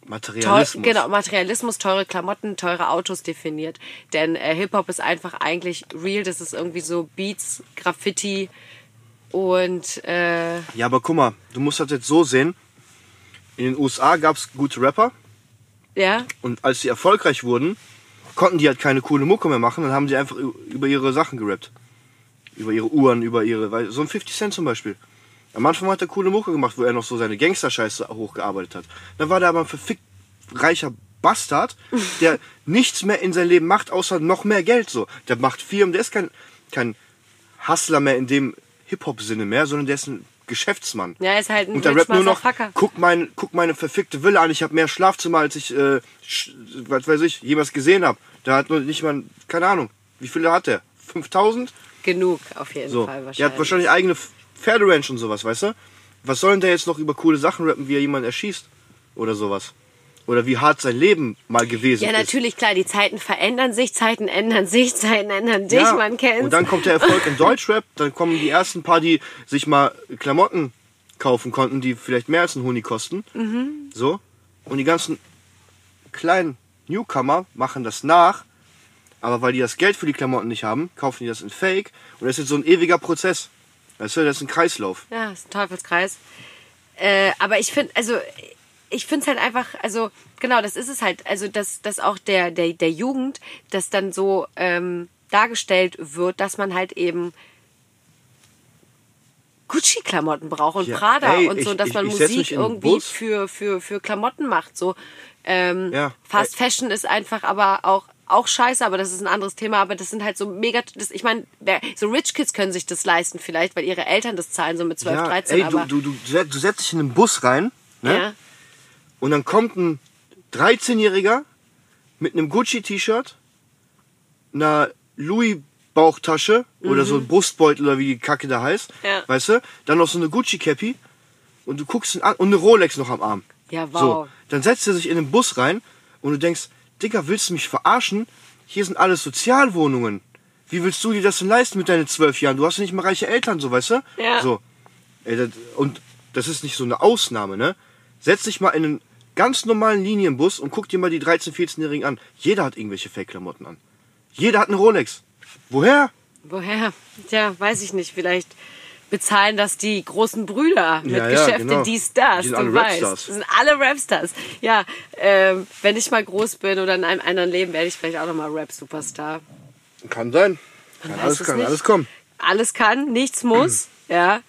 Materialismus. Teu genau, Materialismus, teure Klamotten, teure Autos definiert. Denn äh, Hip-Hop ist einfach eigentlich real. Das ist irgendwie so Beats, Graffiti und. Äh ja, aber guck mal, du musst das jetzt so sehen. In den USA gab es gute Rapper. Ja. Und als sie erfolgreich wurden, konnten die halt keine coole Mucke mehr machen. Dann haben sie einfach über ihre Sachen gerappt. Über ihre Uhren, über ihre. So ein 50 Cent zum Beispiel. Am Anfang hat er coole Mucke gemacht, wo er noch so seine Gangster-Scheiße hochgearbeitet hat. Dann war der aber ein verfickt reicher Bastard, [laughs] der nichts mehr in sein Leben macht, außer noch mehr Geld so. Der macht Firmen, der ist kein, kein Hustler mehr in dem Hip-Hop-Sinne mehr, sondern der ist ein Geschäftsmann. Ja, ist halt ein Und der rappt nur noch, guck, mein, guck meine verfickte Villa an, ich habe mehr Schlafzimmer, als ich, äh, was weiß ich, jemals gesehen habe. Der hat nur nicht mal, keine Ahnung, wie viele hat der? 5000? Genug, auf jeden so. Fall wahrscheinlich. Der hat wahrscheinlich eigene Pferderanch und sowas, weißt du? Was soll denn der jetzt noch über coole Sachen rappen, wie er jemanden erschießt? Oder sowas? Oder wie hart sein Leben mal gewesen ist. Ja, natürlich, klar, die Zeiten verändern sich, Zeiten ändern sich, [laughs] Zeiten ändern dich, ja, man kennt. Und dann kommt der Erfolg im Deutschrap, dann kommen die ersten paar, die sich mal Klamotten kaufen konnten, die vielleicht mehr als ein Huni kosten. Mhm. So. Und die ganzen kleinen Newcomer machen das nach, aber weil die das Geld für die Klamotten nicht haben, kaufen die das in Fake. Und das ist so ein ewiger Prozess. Weißt du, das ist ein Kreislauf. Ja, das ist ein Teufelskreis. Äh, aber ich finde, also ich finde es halt einfach, also genau, das ist es halt, also dass, dass auch der, der, der Jugend das dann so ähm, dargestellt wird, dass man halt eben Gucci-Klamotten braucht und ja, Prada ey, und so, dass ich, man ich, ich Musik irgendwie für, für, für Klamotten macht. So ähm, ja, Fast ey. Fashion ist einfach aber auch auch scheiße, aber das ist ein anderes Thema. Aber das sind halt so mega. Das, ich meine, so Rich Kids können sich das leisten vielleicht, weil ihre Eltern das zahlen, so mit 12, ja, 13. Ey, aber du, du, du, du setzt dich in einen Bus rein, ne? Ja. Und dann kommt ein 13-Jähriger mit einem Gucci-T-Shirt, einer Louis Bauchtasche mhm. oder so ein Brustbeutel oder wie die Kacke da heißt, ja. weißt du? Dann noch so eine Gucci Cappy und du guckst ihn an und eine Rolex noch am Arm. Ja, wow. So, dann setzt er sich in den Bus rein und du denkst, Digga, willst du mich verarschen? Hier sind alles Sozialwohnungen. Wie willst du dir das denn leisten mit deinen zwölf Jahren? Du hast ja nicht mal reiche Eltern, so, weißt du? Ja. So. Und das ist nicht so eine Ausnahme, ne? Setz dich mal in einen ganz normalen Linienbus und guck dir mal die 13-, 14-Jährigen an. Jeder hat irgendwelche Fake-Klamotten an. Jeder hat eine Rolex. Woher? Woher? Tja, weiß ich nicht. Vielleicht bezahlen das die großen Brüder mit Ja, ja, Geschäfte, genau. dies, das. Die sind du alle weißt. Rapstars. Das sind alle Rapstars. Ja, ähm, wenn ich mal groß bin oder in einem anderen Leben, werde ich vielleicht auch nochmal Rap-Superstar. Kann sein. Kann alles, es kann alles kommen. Alles kann, nichts muss. [clears throat] ja.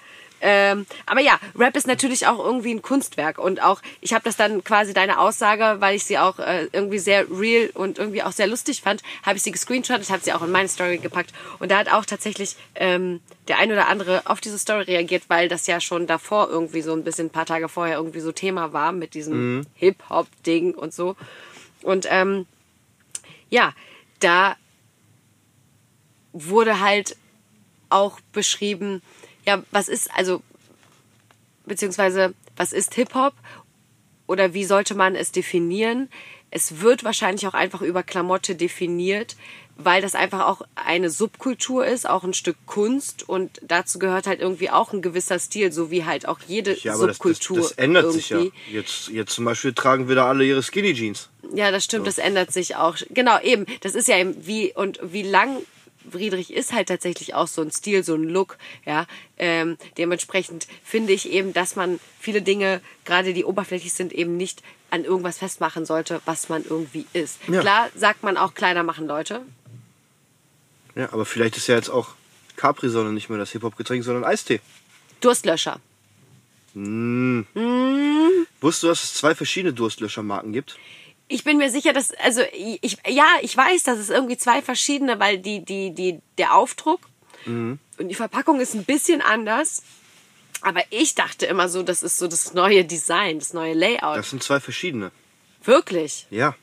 Ähm, aber ja, Rap ist natürlich auch irgendwie ein Kunstwerk und auch, ich habe das dann quasi deine Aussage, weil ich sie auch äh, irgendwie sehr real und irgendwie auch sehr lustig fand, habe ich sie gescreenshottet, habe sie auch in meine Story gepackt und da hat auch tatsächlich ähm, der ein oder andere auf diese Story reagiert, weil das ja schon davor irgendwie so ein bisschen ein paar Tage vorher irgendwie so Thema war mit diesem Mhm. Hip-Hop-Ding und so. Und ähm, ja, da wurde halt auch beschrieben, ja, was ist, also, beziehungsweise, was ist Hip-Hop oder wie sollte man es definieren? Es wird wahrscheinlich auch einfach über Klamotte definiert, weil das einfach auch eine Subkultur ist, auch ein Stück Kunst und dazu gehört halt irgendwie auch ein gewisser Stil, so wie halt auch jede Ja, aber das, das, Subkultur. das ändert irgendwie. sich ja. Jetzt, jetzt zum Beispiel tragen wieder alle ihre Skinny Jeans. Ja, das stimmt, das ändert sich auch. Genau, eben. Das ist ja eben wie und wie lang Friedrich ist halt tatsächlich auch so ein Stil, so ein Look, ja. Ähm, dementsprechend finde ich eben, dass man viele Dinge, gerade die oberflächlich sind, eben nicht an irgendwas festmachen sollte, was man irgendwie ist. Ja. Klar sagt man auch kleiner machen Leute. Ja, aber vielleicht ist ja jetzt auch Capri-Sonne nicht mehr das Hip-Hop-Getränk, sondern Eistee. Durstlöscher. Wusstest du, dass es zwei verschiedene Durstlöschermarken gibt? Ich bin mir sicher, dass, also ich, ja, ich weiß, dass es irgendwie zwei verschiedene, weil die, die, die, der Aufdruck und die Verpackung ist ein bisschen anders. Aber ich dachte immer so, das ist so das neue Design, das neue Layout. Das sind zwei verschiedene. Wirklich? Ja, das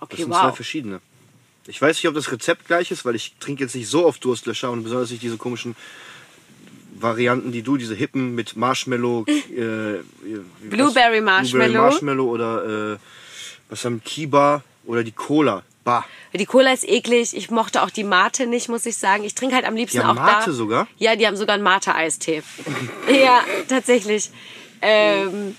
Okay, sind zwei wow. verschiedene. Ich weiß nicht, ob das Rezept gleich ist, weil ich trinke jetzt nicht so oft Durstlöscher und besonders nicht diese komischen Varianten, die du, diese hippen mit Marshmallow, äh, Blueberry? Marshmallow. Blueberry Marshmallow oder äh, was haben Kiba oder die Cola. Bah. Die Cola ist eklig. Ich mochte auch die Mate nicht, muss ich sagen. Ich trinke halt am liebsten Die haben auch Mate da. sogar? Ja, die haben sogar einen Mate-Eistee. [laughs] ja, tatsächlich. Ähm,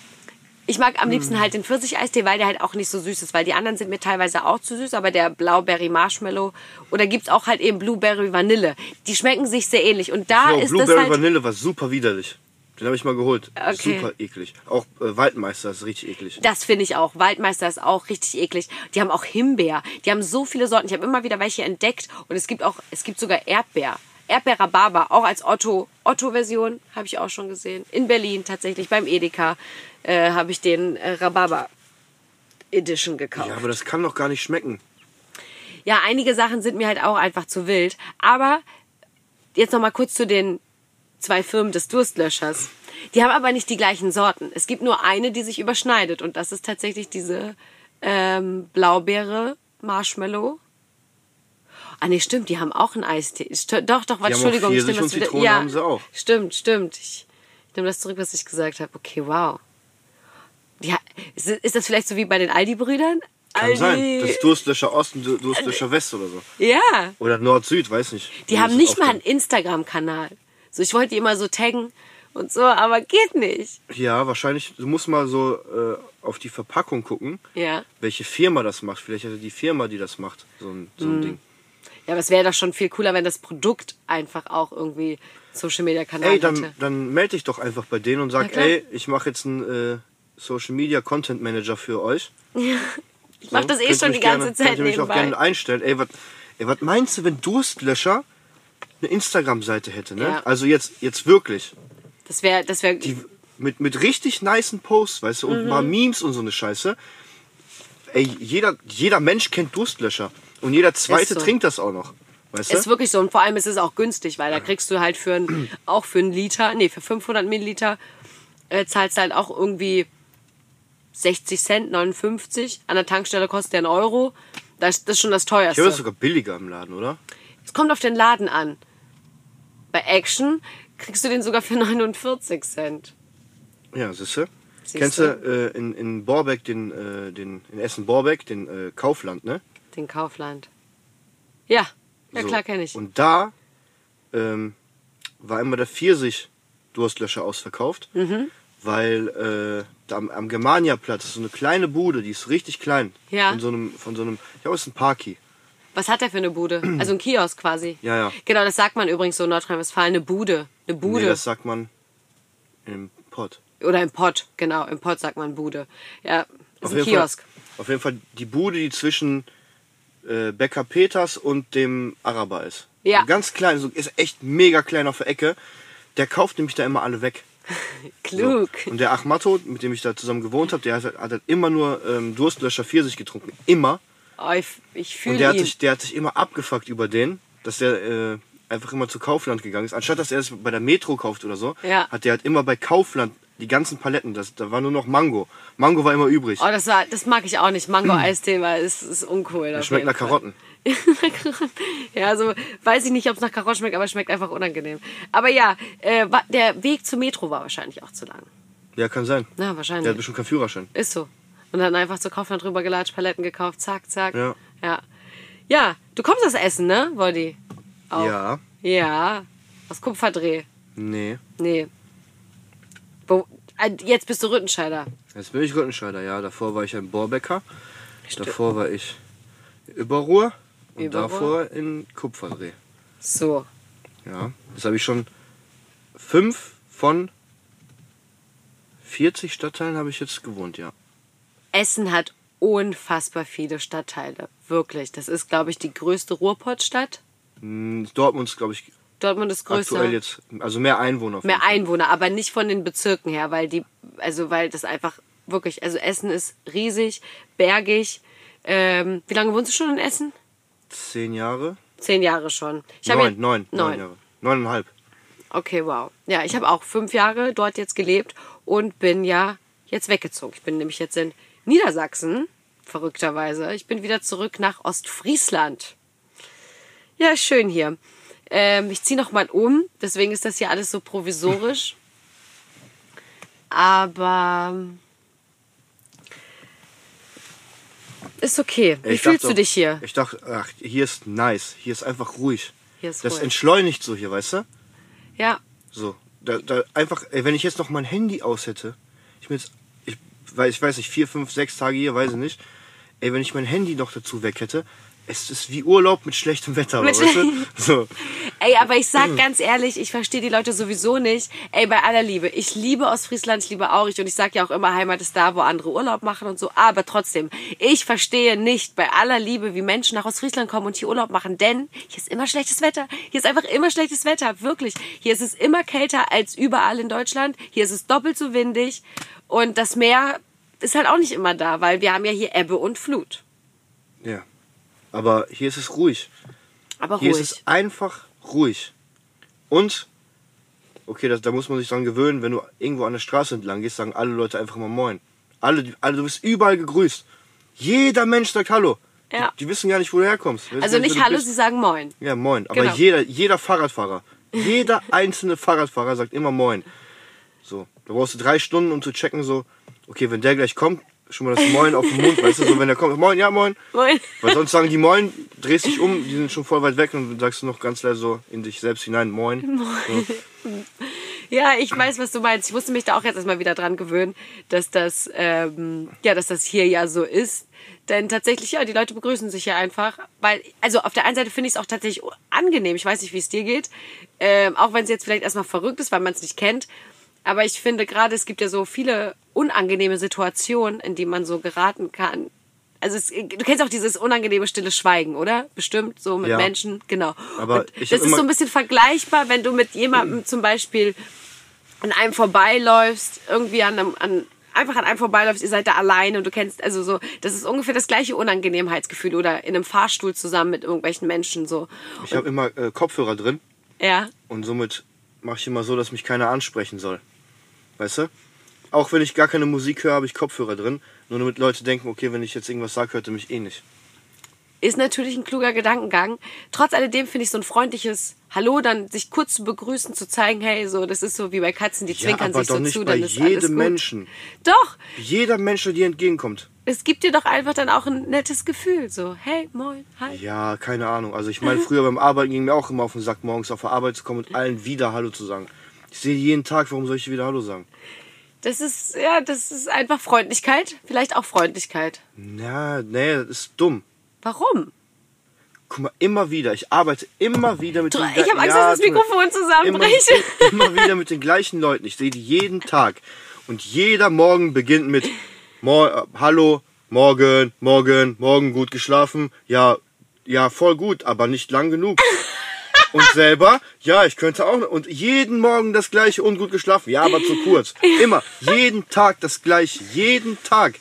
ich mag am liebsten halt den Pfirsich-Eistee, weil der halt auch nicht so süß ist, weil die anderen sind mir teilweise auch zu süß, aber der Blauberry Marshmallow oder gibt's auch halt eben Blueberry Vanille. Die schmecken sich sehr ähnlich und da Jo, ist Blueberry das halt Vanille war super widerlich. Den habe ich mal geholt. Okay. Super eklig. Auch äh, Waldmeister ist richtig eklig. Das finde ich auch. Waldmeister ist auch richtig eklig. Die haben auch Himbeer. Die haben so viele Sorten. Ich habe immer wieder welche entdeckt und es gibt auch, es gibt sogar Erdbeer. Erdbeer Rhabarber, auch als Otto, Otto-Version, habe ich auch schon gesehen. In Berlin tatsächlich, beim Edeka, äh, habe ich den äh, Rhabarber Edition gekauft. Ja, aber das kann doch gar nicht schmecken. Ja, einige Sachen sind mir halt auch einfach zu wild. Aber jetzt noch mal kurz zu den zwei Firmen des Durstlöschers. Die haben aber nicht die gleichen Sorten. Es gibt nur eine, die sich überschneidet. Und das ist tatsächlich diese ähm, Blaubeere Marshmallow. Ah nee, stimmt, die haben auch einen Eistee. St doch, doch, auch Entschuldigung, Pfirsich stimmt und das wieder. Zitrone Ja, haben sie auch. stimmt, stimmt. Ich, ich nehme das zurück, was ich gesagt habe. Okay, wow. Ja, ist, ist das vielleicht so wie bei den Aldi-Brüdern? Kann Aldi. sein. Das ist [laughs] Durstlöscher Osten, Du- Durstlöscher West oder so. Ja. Oder Nord-Süd, weiß nicht. Die haben nicht mal einen Instagram-Kanal. So, ich wollte die immer so taggen und so, aber geht nicht. Ja, wahrscheinlich. Du musst mal so äh, auf die Verpackung gucken, Ja. welche Firma das macht. Vielleicht hatte die Firma, die das macht, so ein, so ein Ding. Ja, aber es wäre doch schon viel cooler, wenn das Produkt einfach auch irgendwie Social Media Kanal Ey, dann, hätte. dann melde dich doch einfach bei denen und sag, ey, ich mache jetzt einen äh, Social Media Content Manager für euch. [laughs] Ich mach das eh schon die ganze gerne, Zeit könnt ihr mich auch nebenbei. gerne einstellen. Ey, was ey, was meinst du, wenn Durstlöscher eine Instagram-Seite hätte, ne? Ja. Also jetzt, jetzt wirklich. Das wäre, das wäre, mit, mit richtig nicen Posts, weißt du, und Mhm. paar Memes und so eine Scheiße. Ey, jeder, jeder Mensch kennt Durstlöscher. Und jeder zweite so. trinkt das auch noch. Weißt du? ist wirklich so. Und vor allem ist es auch günstig, weil da kriegst du halt für ein, [clears throat] auch für einen Liter, nee, für 500 Milliliter äh, zahlst du halt auch irgendwie 60 Cent, 59. An der Tankstelle kostet der einen Euro. Das, das ist schon das ich höre das teuerste. sogar billiger im Laden, oder? Es kommt auf den Laden an. Bei Action kriegst du den sogar für [laughs] 49 Cent. Ja, siehste. Siehste. Kennst du äh, in, in Borbeck, den, äh, den, in Essen-Borbeck, den äh, Kaufland, ne? Den Kaufland. Ja, ja So. klar kenne ich. Und da ähm, war immer der Pfirsich-Durstlöscher ausverkauft, Mhm. weil äh, am, am Germania-Platz ist so eine kleine Bude, die ist richtig klein. Ja. Von so einem, von so einem, ja, ist ein Parky. Was hat der für eine Bude? [clears throat] Also ein Kiosk quasi. Ja, ja. Genau, das sagt man übrigens so in Nordrhein-Westfalen. Eine Bude. Eine Bude. Nee, das sagt man im Pott. Oder im Pott, genau. Im Pott sagt man Bude. Ja, ist Auf ein Kiosk. Fall, auf jeden Fall die Bude, die zwischen äh, Bäcker Peters und dem Araber ist. Ja. Ganz klein, so, ist echt mega klein auf der Ecke. der kauft nämlich da immer alle weg. [laughs] Klug. So. Und der Achmato, mit dem ich da zusammen gewohnt habe, der hat, hat halt immer nur ähm, Durstlöscher Pfirsich getrunken. Immer. Oh, ich fühle der hat, ihn. sich, der hat sich immer abgefuckt über den, dass der äh, einfach immer zu Kaufland gegangen ist. Anstatt dass er es bei der Metro kauft oder so, Ja. hat der halt immer bei Kaufland die ganzen Paletten. Das, da war nur noch Mango. Mango war immer übrig. Oh, das, war, das mag ich auch nicht. Mango-Eistee [clears throat] war- ist, ist uncool. Das schmeckt [laughs] nach. Karotten. ja, also weiß ich nicht, ob es nach Karotten schmeckt, aber es schmeckt einfach unangenehm. Aber ja, äh, der Weg zur Metro war wahrscheinlich auch zu lang. Ja, kann sein. Na, Der wahrscheinlich. hat bestimmt keinen Führerschein. Ist so. Und dann einfach zur Kaufland drüber gelatscht, Paletten gekauft, zack, zack. Ja. Ja, ja du kommst aus Essen, ne, Woldi? Auch. Ja. Ja. Aus Kupferdreh. Nee. Nee. Wo, äh, jetzt bist du Rüttenscheider. Jetzt bin ich Rüttenscheider, ja. Davor war ich ein Bohrbecker. Davor war ich Überruhr. Und Überruhr. davor in Kupferdreh. So. Ja. Das habe ich schon fünf von 40 Stadtteilen habe ich jetzt gewohnt, ja. Essen hat unfassbar viele Stadtteile. Wirklich. Das ist, glaube ich, die größte Ruhrpottstadt. Hm, Dortmund ist, glaube ich, Dortmund ist größer. aktuell jetzt, also mehr Einwohner. Mehr. Einwohner, aber nicht von den Bezirken her, weil die, also weil das einfach wirklich, also Essen ist riesig, bergig. Ähm, wie lange wohnst du schon in Essen? Zehn Jahre? Zehn Jahre schon. Ich Neun, ja- neun, neun neun. Jahre. Neuneinhalb. Okay, wow. Ja, ich habe auch fünf Jahre dort jetzt gelebt und bin ja jetzt weggezogen. Ich bin nämlich jetzt in Niedersachsen, verrückterweise. Ich bin wieder zurück nach Ostfriesland. Ja, schön hier. Ähm, ich ziehe noch mal um, deswegen ist das hier alles so provisorisch. Aber ist okay. Wie Ich fühlst dachte du dich hier? Ich dachte, ach, hier ist nice. Hier ist einfach ruhig. Hier ist das ruhig. entschleunigt so hier, weißt du? Ja, So. Da, da einfach, ey, wenn ich jetzt noch mein Handy aus hätte, ich bin jetzt, weiß, ich weiß nicht, vier, fünf, sechs Tage hier, weiß ich nicht. Ey, wenn ich mein Handy noch dazu weg hätte, es ist wie Urlaub mit schlechtem Wetter, Mit weißt du? [laughs] So. Ey, aber ich sag ganz ehrlich, ich verstehe die Leute sowieso nicht. Ey, bei aller Liebe. Ich liebe Ostfriesland, ich liebe Aurich und ich sag ja auch immer, Heimat ist da, wo andere Urlaub machen und so. Aber trotzdem, ich verstehe nicht bei aller Liebe, wie Menschen nach Ostfriesland kommen und hier Urlaub machen. Denn hier ist immer schlechtes Wetter. Hier ist einfach immer schlechtes Wetter. Wirklich. Hier ist es immer kälter als überall in Deutschland. Hier ist es doppelt so windig. Und das Meer ist halt auch nicht immer da, weil wir haben ja hier Ebbe und Flut. Ja. Aber hier ist es ruhig. Aber Hier ruhig. ist es einfach ruhig. Und, okay, das, da muss man sich dran gewöhnen, wenn du irgendwo an der Straße entlang gehst, sagen alle Leute einfach mal Moin. Alle, alle du bist überall gegrüßt. Jeder Mensch sagt Hallo. Ja. Die, die wissen gar nicht, wo du herkommst. Wissen also nicht du Hallo, sie sagen Moin. Ja, moin. Aber Genau. jeder, jeder Fahrradfahrer, jeder [laughs] einzelne Fahrradfahrer sagt immer moin. So, da brauchst du drei Stunden, um zu checken, so, okay, wenn der gleich kommt, schon mal das Moin auf den Mund, weißt du, so, wenn der kommt, moin, ja, moin. Moin. Weil sonst sagen die moin, drehst dich um, die sind schon voll weit weg und sagst du noch ganz leise so in dich selbst hinein, moin. So. Ja, ich weiß, was du meinst. Ich musste mich da auch jetzt erstmal wieder dran gewöhnen, dass das, ähm, ja, dass das hier ja so ist. Denn tatsächlich, ja, die Leute begrüßen sich ja einfach. Weil, also auf der einen Seite finde ich es auch tatsächlich angenehm. Ich weiß nicht, wie es dir geht. Ähm, auch wenn es jetzt vielleicht erstmal verrückt ist, weil man es nicht kennt. Aber ich finde gerade, es gibt ja so viele unangenehme Situationen, in die man so geraten kann. Also es, du kennst auch dieses unangenehme stille Schweigen, oder? Bestimmt, so mit Ja. Menschen, genau. Aber Und ich das ist so ein bisschen vergleichbar, wenn du mit jemandem zum Beispiel an einem vorbeiläufst, irgendwie an einem, an, einfach an einem vorbeiläufst, ihr seid da alleine und du kennst, also so, das ist ungefähr das gleiche Unangenehmheitsgefühl oder in einem Fahrstuhl zusammen mit irgendwelchen Menschen so. Ich habe immer äh, Kopfhörer drin Ja, und somit mache ich immer so, dass mich keiner ansprechen soll. Weißt du? Auch wenn ich gar keine Musik höre, habe ich Kopfhörer drin. Nur damit Leute denken, okay, wenn ich jetzt irgendwas sage, hört er mich eh nicht. ist natürlich ein kluger Gedankengang. Trotz alledem finde ich so ein freundliches Hallo, dann sich kurz zu begrüßen, zu zeigen, hey, so, das ist so wie bei Katzen, die Ja, zwinkern aber sich doch so nicht zu, bei dann ist alles jedem gut. Menschen. Doch, Jeder Mensch, der dir entgegenkommt. es gibt dir doch einfach dann auch ein nettes Gefühl, so, hey, moin, hi. Ja, keine Ahnung. Also ich meine, früher beim Arbeiten ging mir auch immer auf den Sack, morgens auf der Arbeit zu kommen und allen wieder Hallo zu sagen. Ich sehe jeden Tag, warum soll ich dir wieder Hallo sagen? Das ist, ja, das ist einfach Freundlichkeit. Vielleicht auch Freundlichkeit. Na, nee, das ist dumm. Warum? Guck mal, immer wieder. Ich arbeite immer wieder mit Du, den ich habe Angst, Ja, dass das Mikrofon immer, zusammenbricht. immer wieder mit den gleichen Leuten. Ich sehe die jeden Tag. Und jeder Morgen beginnt mit Mor äh, Hallo, morgen, morgen, morgen gut geschlafen. Ja, ja, voll gut, aber nicht lang genug. [laughs] Und selber, ja, ich könnte auch. Und jeden Morgen das gleiche, ungut geschlafen. Ja, aber zu kurz. Immer, jeden Tag das gleiche, jeden Tag.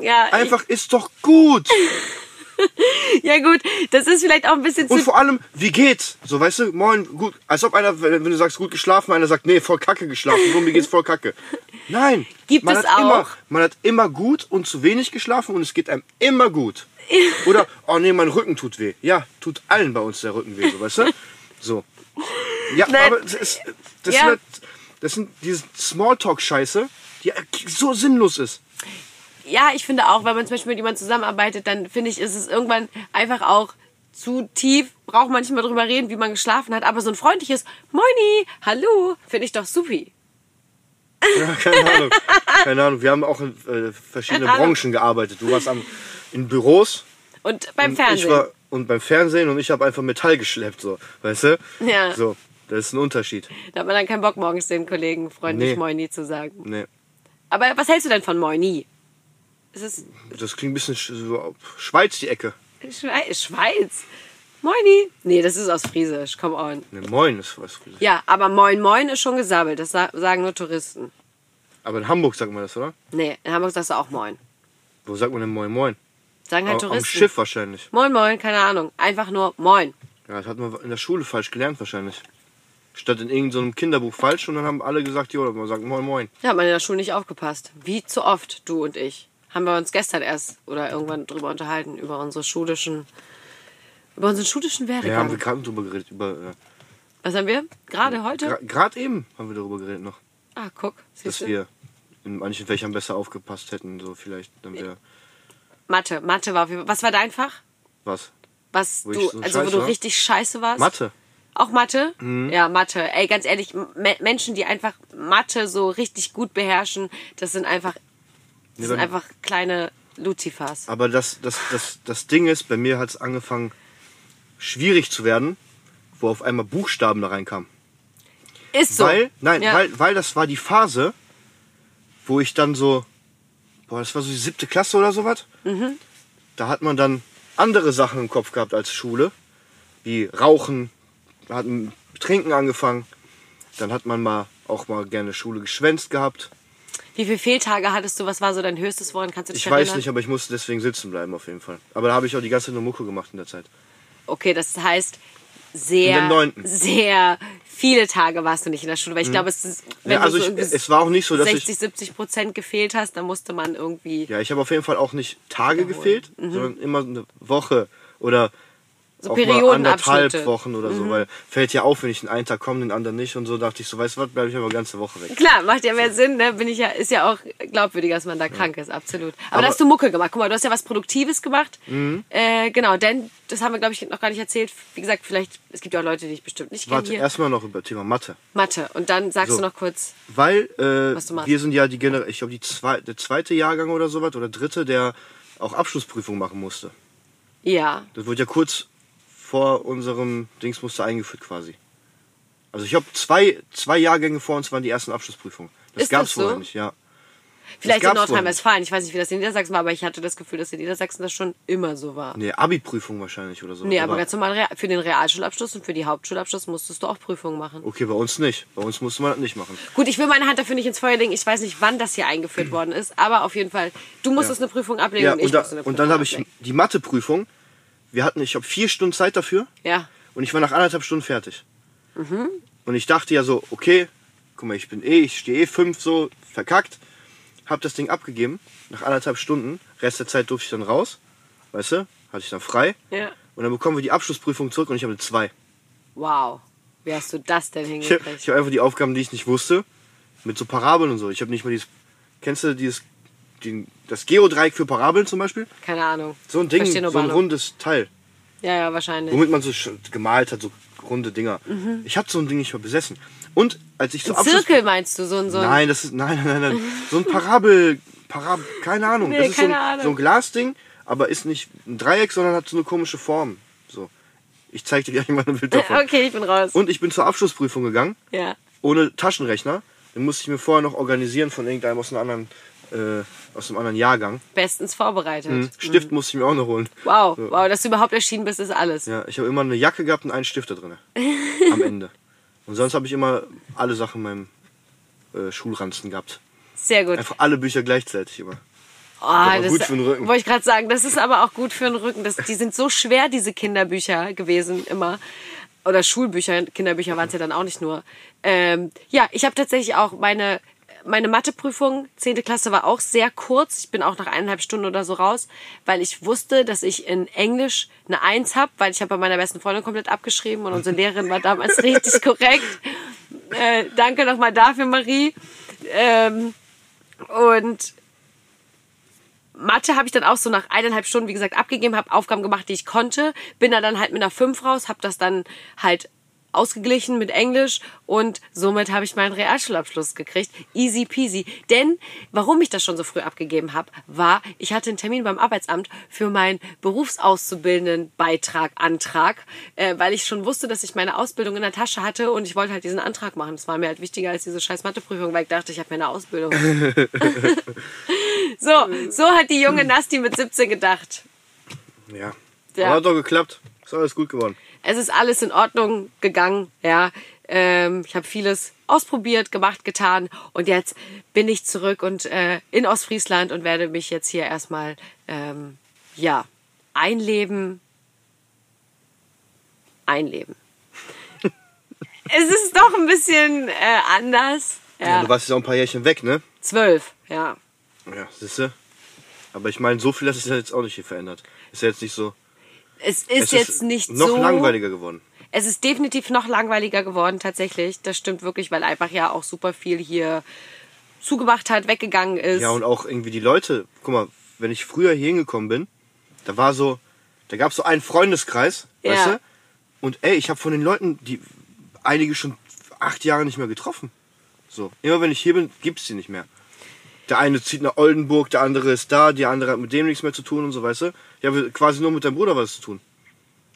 Ja, Einfach ist doch gut. [laughs] ja gut, das ist vielleicht auch ein bisschen Und zu... vor allem, wie geht's? So, weißt du, moin, gut. Als ob einer, wenn du sagst, gut geschlafen, einer sagt, nee, voll kacke geschlafen. So, mir geht's voll kacke. Nein. Gibt man es hat Immer, auch. man hat immer gut und zu wenig geschlafen und es geht einem immer gut. [laughs] Oder, oh nee, mein Rücken tut weh. Ja, tut allen bei uns der Rücken weh, so, weißt du? So. Ja, Nein. aber das, ist, das, Ja. Sind, das sind diese Smalltalk-Scheiße, die so sinnlos ist. Ja, ich finde auch, wenn man zum Beispiel mit jemandem zusammenarbeitet, dann finde ich, ist es irgendwann einfach auch zu tief, braucht man nicht mehr drüber reden, wie man geschlafen hat. Aber so ein freundliches Moini, hallo, finde ich doch supi. Ja, keine Ahnung. Keine Ahnung. Wir haben auch in äh, verschiedenen. Branchen gearbeitet. Du warst am, in Büros Und beim und Fernsehen. Ich war, und beim Fernsehen und ich habe einfach Metall geschleppt, so. Weißt du? Ja. So, das ist ein Unterschied. Da hat man dann keinen Bock, morgens den Kollegen freundlich Nee. Moini zu sagen. Nee. Aber was hältst du denn von Moini? Ist es Das klingt ein bisschen sch- so Schweiz, die Ecke. Schwe Schweiz? Moini? Nee, das ist aus Friesisch, come on. Ne, moin ist was. Ja, aber Moin Moin ist schon gesabbelt, das sa sagen nur Touristen. Aber in Hamburg sagt man das, oder? Nee, in Hamburg sagst du auch Moin. Wo sagt man denn moin moin? Sagen halt Am, am Touristen. Schiff wahrscheinlich. Moin Moin, keine Ahnung. Einfach nur Moin. Ja, das hat man in der Schule falsch gelernt wahrscheinlich. Statt in irgendeinem Kinderbuch falsch und dann haben alle gesagt, jo, man sagt moin moin. Da hat man in der Schule nicht aufgepasst. Wie zu oft, du und ich. Haben wir uns gestern erst oder irgendwann drüber unterhalten, über unsere schulischen, über unseren schulischen Ja, Werdegang. haben wir gerade drüber geredet. Über, äh, Was haben wir? Gerade heute? Gerade eben haben wir darüber geredet noch. ah, guck. Dass du? wir in manchen Fächern besser aufgepasst hätten, so vielleicht. Dann wäre Mathe. Mathe war auf jeden Fall. Was war dein Fach? was. Was Wo du, so also wo du war? richtig scheiße warst? Mathe. Auch Mathe? Mhm. Ja, Mathe. Ey, ganz ehrlich, Me Menschen, die einfach Mathe so richtig gut beherrschen, das sind einfach, das Nee, sind einfach kleine Luzifers. Aber das, das, das, das Ding ist, bei mir hat es angefangen schwierig zu werden, wo auf einmal Buchstaben da reinkamen. Ist so. Weil, nein, Ja. weil, weil das war die Phase, wo ich dann so, boah, das war so die siebte Klasse oder sowas. Mhm. Da hat man dann andere Sachen im Kopf gehabt als Schule, wie Rauchen, hat mit Trinken angefangen. Dann hat man mal auch mal gerne Schule geschwänzt gehabt. Wie viele Fehltage hattest du? Was war so dein höchstes Wochen? Kannst du dich Ich erinnern? weiß nicht, aber ich musste deswegen sitzen bleiben auf jeden Fall. Aber da habe ich auch die ganze Zeit nur Mucke gemacht in der Zeit. Okay, das heißt, sehr, sehr viele Tage warst du nicht in der Schule. Weil ich glaube, es ist, wenn Mhm. Ja, also du so ich, es war auch nicht so, dass 60, ich 70 Prozent gefehlt hast, dann musste man irgendwie Ja, ich habe auf jeden Fall auch nicht Tage gefehlt, sondern immer eine Woche oder Mhm. So auch mal anderthalb Wochen oder so, weil fällt ja auf, wenn ich den einen Tag komme, den anderen nicht und so dachte ich so, weißt du was, bleibe ich aber eine ganze Woche weg. Klar, macht ja mehr Sinn, ne? Bin ich ja, ist ja auch glaubwürdiger, dass man da krank ist, absolut. Aber, Aber- da hast du Mucke gemacht. Guck mal, du hast ja was Produktives gemacht. Mhm. Äh, genau, denn das haben wir, glaube ich, noch gar nicht erzählt. Wie gesagt, vielleicht, es gibt ja auch Leute, die ich bestimmt nicht kenne Warte, erstmal noch über Thema Mathe. Mathe. Und dann sagst So. du noch kurz, Weil äh, wir sind ja die Gener ich glaube die zwei der zweite Jahrgang oder sowas oder dritte, der auch Abschlussprüfung machen musste. ja. Das wurde ja kurz vor unserem Dings musste eingeführt quasi. Also ich habe zwei, zwei Jahrgänge vor uns waren die ersten Abschlussprüfungen. Das Ist gab's das so? vorher nicht, ja. Vielleicht in Nordrhein-Westfalen. Ich weiß nicht, wie das in Niedersachsen war, aber ich hatte das Gefühl, dass in Niedersachsen das schon immer so war. Nee, Abi-Prüfung wahrscheinlich oder so. Nee, aber ganz normal, für den Realschulabschluss und für die Hauptschulabschluss musstest du auch Prüfungen machen. Okay, bei uns nicht. Bei uns musste man das nicht machen. Gut, ich will meine Hand dafür nicht ins Feuer legen. Ich weiß nicht, wann das hier eingeführt [clears throat] worden ist, aber auf jeden Fall, du musstest Ja. eine Prüfung ablegen Ja, und ich und, da, musste eine und Prüfung dann habe ich die Matheprüfung. Wir hatten, ich habe vier Stunden Zeit dafür Ja. und ich war nach anderthalb Stunden fertig. Mhm. Und ich dachte ja so, okay, guck mal, ich bin eh, ich stehe eh fünf so verkackt. Hab das Ding abgegeben nach anderthalb Stunden. Rest der Zeit durfte ich dann raus, weißt du, hatte ich dann frei. Ja. Und dann bekommen wir die Abschlussprüfung zurück und ich habe eine zwei. Wow. Wie hast du das denn Ich habe hingekriegt? hab einfach die Aufgaben, die ich nicht wusste, mit so Parabeln und so. Ich habe nicht mal dieses, kennst du dieses, den, das Geodreieck für Parabeln zum Beispiel? Keine Ahnung. So ein Ding, so ein rundes Teil. Ja, ja, wahrscheinlich. womit man so gemalt hat, so runde Dinger. Ich hatte so ein Ding nicht mal besessen. Und als ich so Mhm. Ein Zirkel meinst du, so ein, so ein Nein, das ist nein, nein, nein, nein. So ein Parabel, Parabel, keine Ahnung. Nee, das ist so ein, Ahnung. so ein Glasding, aber ist nicht ein Dreieck, sondern hat so eine komische Form. So. Ich zeig dir gleich mal ein Bild [laughs] davon. Okay, ich bin raus. Und ich bin zur Abschlussprüfung gegangen, ja. ohne Taschenrechner. Den musste ich mir vorher noch organisieren von irgendeinem aus einer anderen äh, aus einem anderen Jahrgang. Bestens vorbereitet. Hm, Stift musste ich mir auch noch holen. Wow, wow, dass du überhaupt erschienen bist, ist alles. Ja, ich habe immer eine Jacke gehabt und einen Stift da drin. [laughs] am Ende. Und sonst habe ich immer alle Sachen in meinem äh, Schulranzen gehabt. Sehr gut. Einfach alle Bücher gleichzeitig immer. Oh, aber das gut für den Rücken. Wollte ich gerade sagen, das ist aber auch gut für den Rücken. Das, die sind so schwer, diese Kinderbücher gewesen immer. Oder Schulbücher, Kinderbücher waren es ja dann auch nicht nur. Ähm, ja, ich habe tatsächlich auch meine, meine Matheprüfung, 10. Klasse, war auch sehr kurz. Ich bin auch nach eineinhalb Stunden oder so raus, weil ich wusste, dass ich in Englisch eine Eins habe, weil ich habe bei meiner besten Freundin komplett abgeschrieben und unsere Lehrerin war damals [laughs] richtig korrekt. Äh, danke nochmal dafür, Marie. Ähm, und Mathe habe ich dann auch so nach eineinhalb Stunden, wie gesagt, abgegeben, habe Aufgaben gemacht, die ich konnte, bin da dann halt mit einer 5 raus, habe das dann halt ausgeglichen mit Englisch und somit habe ich meinen Realschulabschluss gekriegt. Easy peasy. Denn warum ich das schon so früh abgegeben habe, war, ich hatte einen Termin beim Arbeitsamt für meinen Berufsauszubildenden-Beitrag, Antrag, äh, weil ich schon wusste, dass ich meine Ausbildung in der Tasche hatte und ich wollte halt diesen Antrag machen. Das war mir halt wichtiger als diese scheiß Matheprüfung, weil ich dachte, ich habe mir eine Ausbildung. [laughs] so, so hat die junge Nasti mit 17 gedacht. Ja. Ja. Aber hat doch geklappt. Ist alles gut geworden. Es ist alles in Ordnung gegangen, ja. Ähm, ich habe vieles ausprobiert, gemacht, getan und jetzt bin ich zurück und äh, in Ostfriesland und werde mich jetzt hier erstmal ähm, ja einleben, einleben. [laughs] es ist doch ein bisschen äh, anders. Ja. Ja, du warst jetzt auch ein paar Jährchen weg, ne? zwölf, ja. Ja, siehste. Aber ich meine, so viel hat sich jetzt auch nicht hier verändert. Ist ja jetzt nicht so. Es ist Es jetzt nicht noch so langweiliger geworden. Es ist definitiv noch langweiliger geworden, tatsächlich. Das stimmt wirklich, weil einfach ja auch super viel hier zugemacht hat, weggegangen ist. Ja, und auch irgendwie die Leute, guck mal, wenn ich früher hier hingekommen bin, da war so, da gab es so einen Freundeskreis, Ja. weißt du? Und ey, ich habe von den Leuten, die einige schon acht Jahre nicht mehr getroffen. So, immer wenn ich hier bin, gibt's die nicht mehr. Der eine zieht nach Oldenburg, der andere ist da, die andere hat mit dem nichts mehr zu tun und so, weißt du? Ich habe quasi nur mit deinem Bruder was zu tun.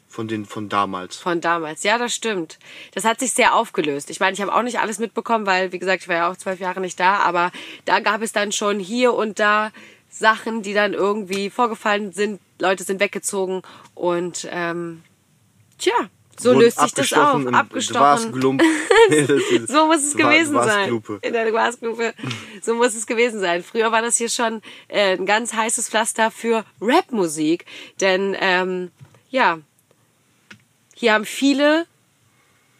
Von den, von damals. Von damals. Ja, das stimmt. Das hat sich sehr aufgelöst. Ich meine, ich habe auch nicht alles mitbekommen, weil, wie gesagt, ich war ja auch zwölf Jahre nicht da, aber da gab es dann schon hier und da Sachen, die dann irgendwie vorgefallen sind. Leute sind weggezogen und ähm, tja, so löst sich das auf. abgestochen. [laughs] So muss es gewesen sein. In der Glasglupe. So muss es gewesen sein. Früher war das hier schon äh, ein ganz heißes Pflaster für Rapmusik. Denn, ähm, ja, hier haben viele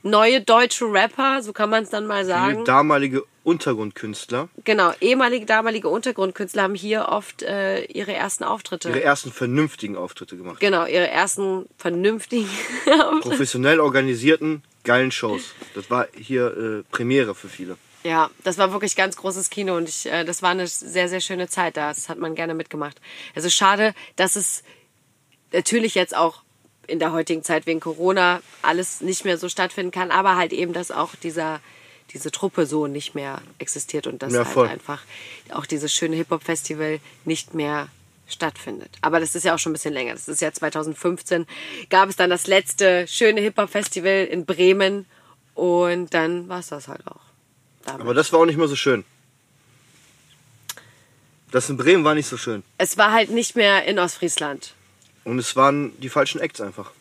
neue deutsche Rapper, so kann man es dann mal Viele sagen. damalige Untergrundkünstler, Genau, ehemalige, damalige Untergrundkünstler haben hier oft äh, ihre ersten Auftritte. ihre ersten vernünftigen Auftritte gemacht. genau, ihre ersten vernünftigen [laughs] Auftritte. Professionell organisierten, geilen Shows. Das war hier äh, Premiere für viele. Ja, das war wirklich ganz großes Kino und ich, äh, das war eine sehr, sehr schöne Zeit da. Das hat man gerne mitgemacht. Also schade, dass es natürlich jetzt auch in der heutigen Zeit wegen Corona alles nicht mehr so stattfinden kann, aber halt eben, dass auch dieser, diese Truppe so nicht mehr existiert und dass Ja, halt einfach auch dieses schöne Hip-Hop-Festival nicht mehr stattfindet. Aber das ist ja auch schon ein bisschen länger. Das ist ja 2015 gab es dann das letzte schöne Hip-Hop-Festival in Bremen und dann war es das halt auch. Damit. Aber das war auch nicht mehr so schön. Das in Bremen war nicht so schön. es war halt nicht mehr in Ostfriesland. Und es waren die falschen Acts einfach.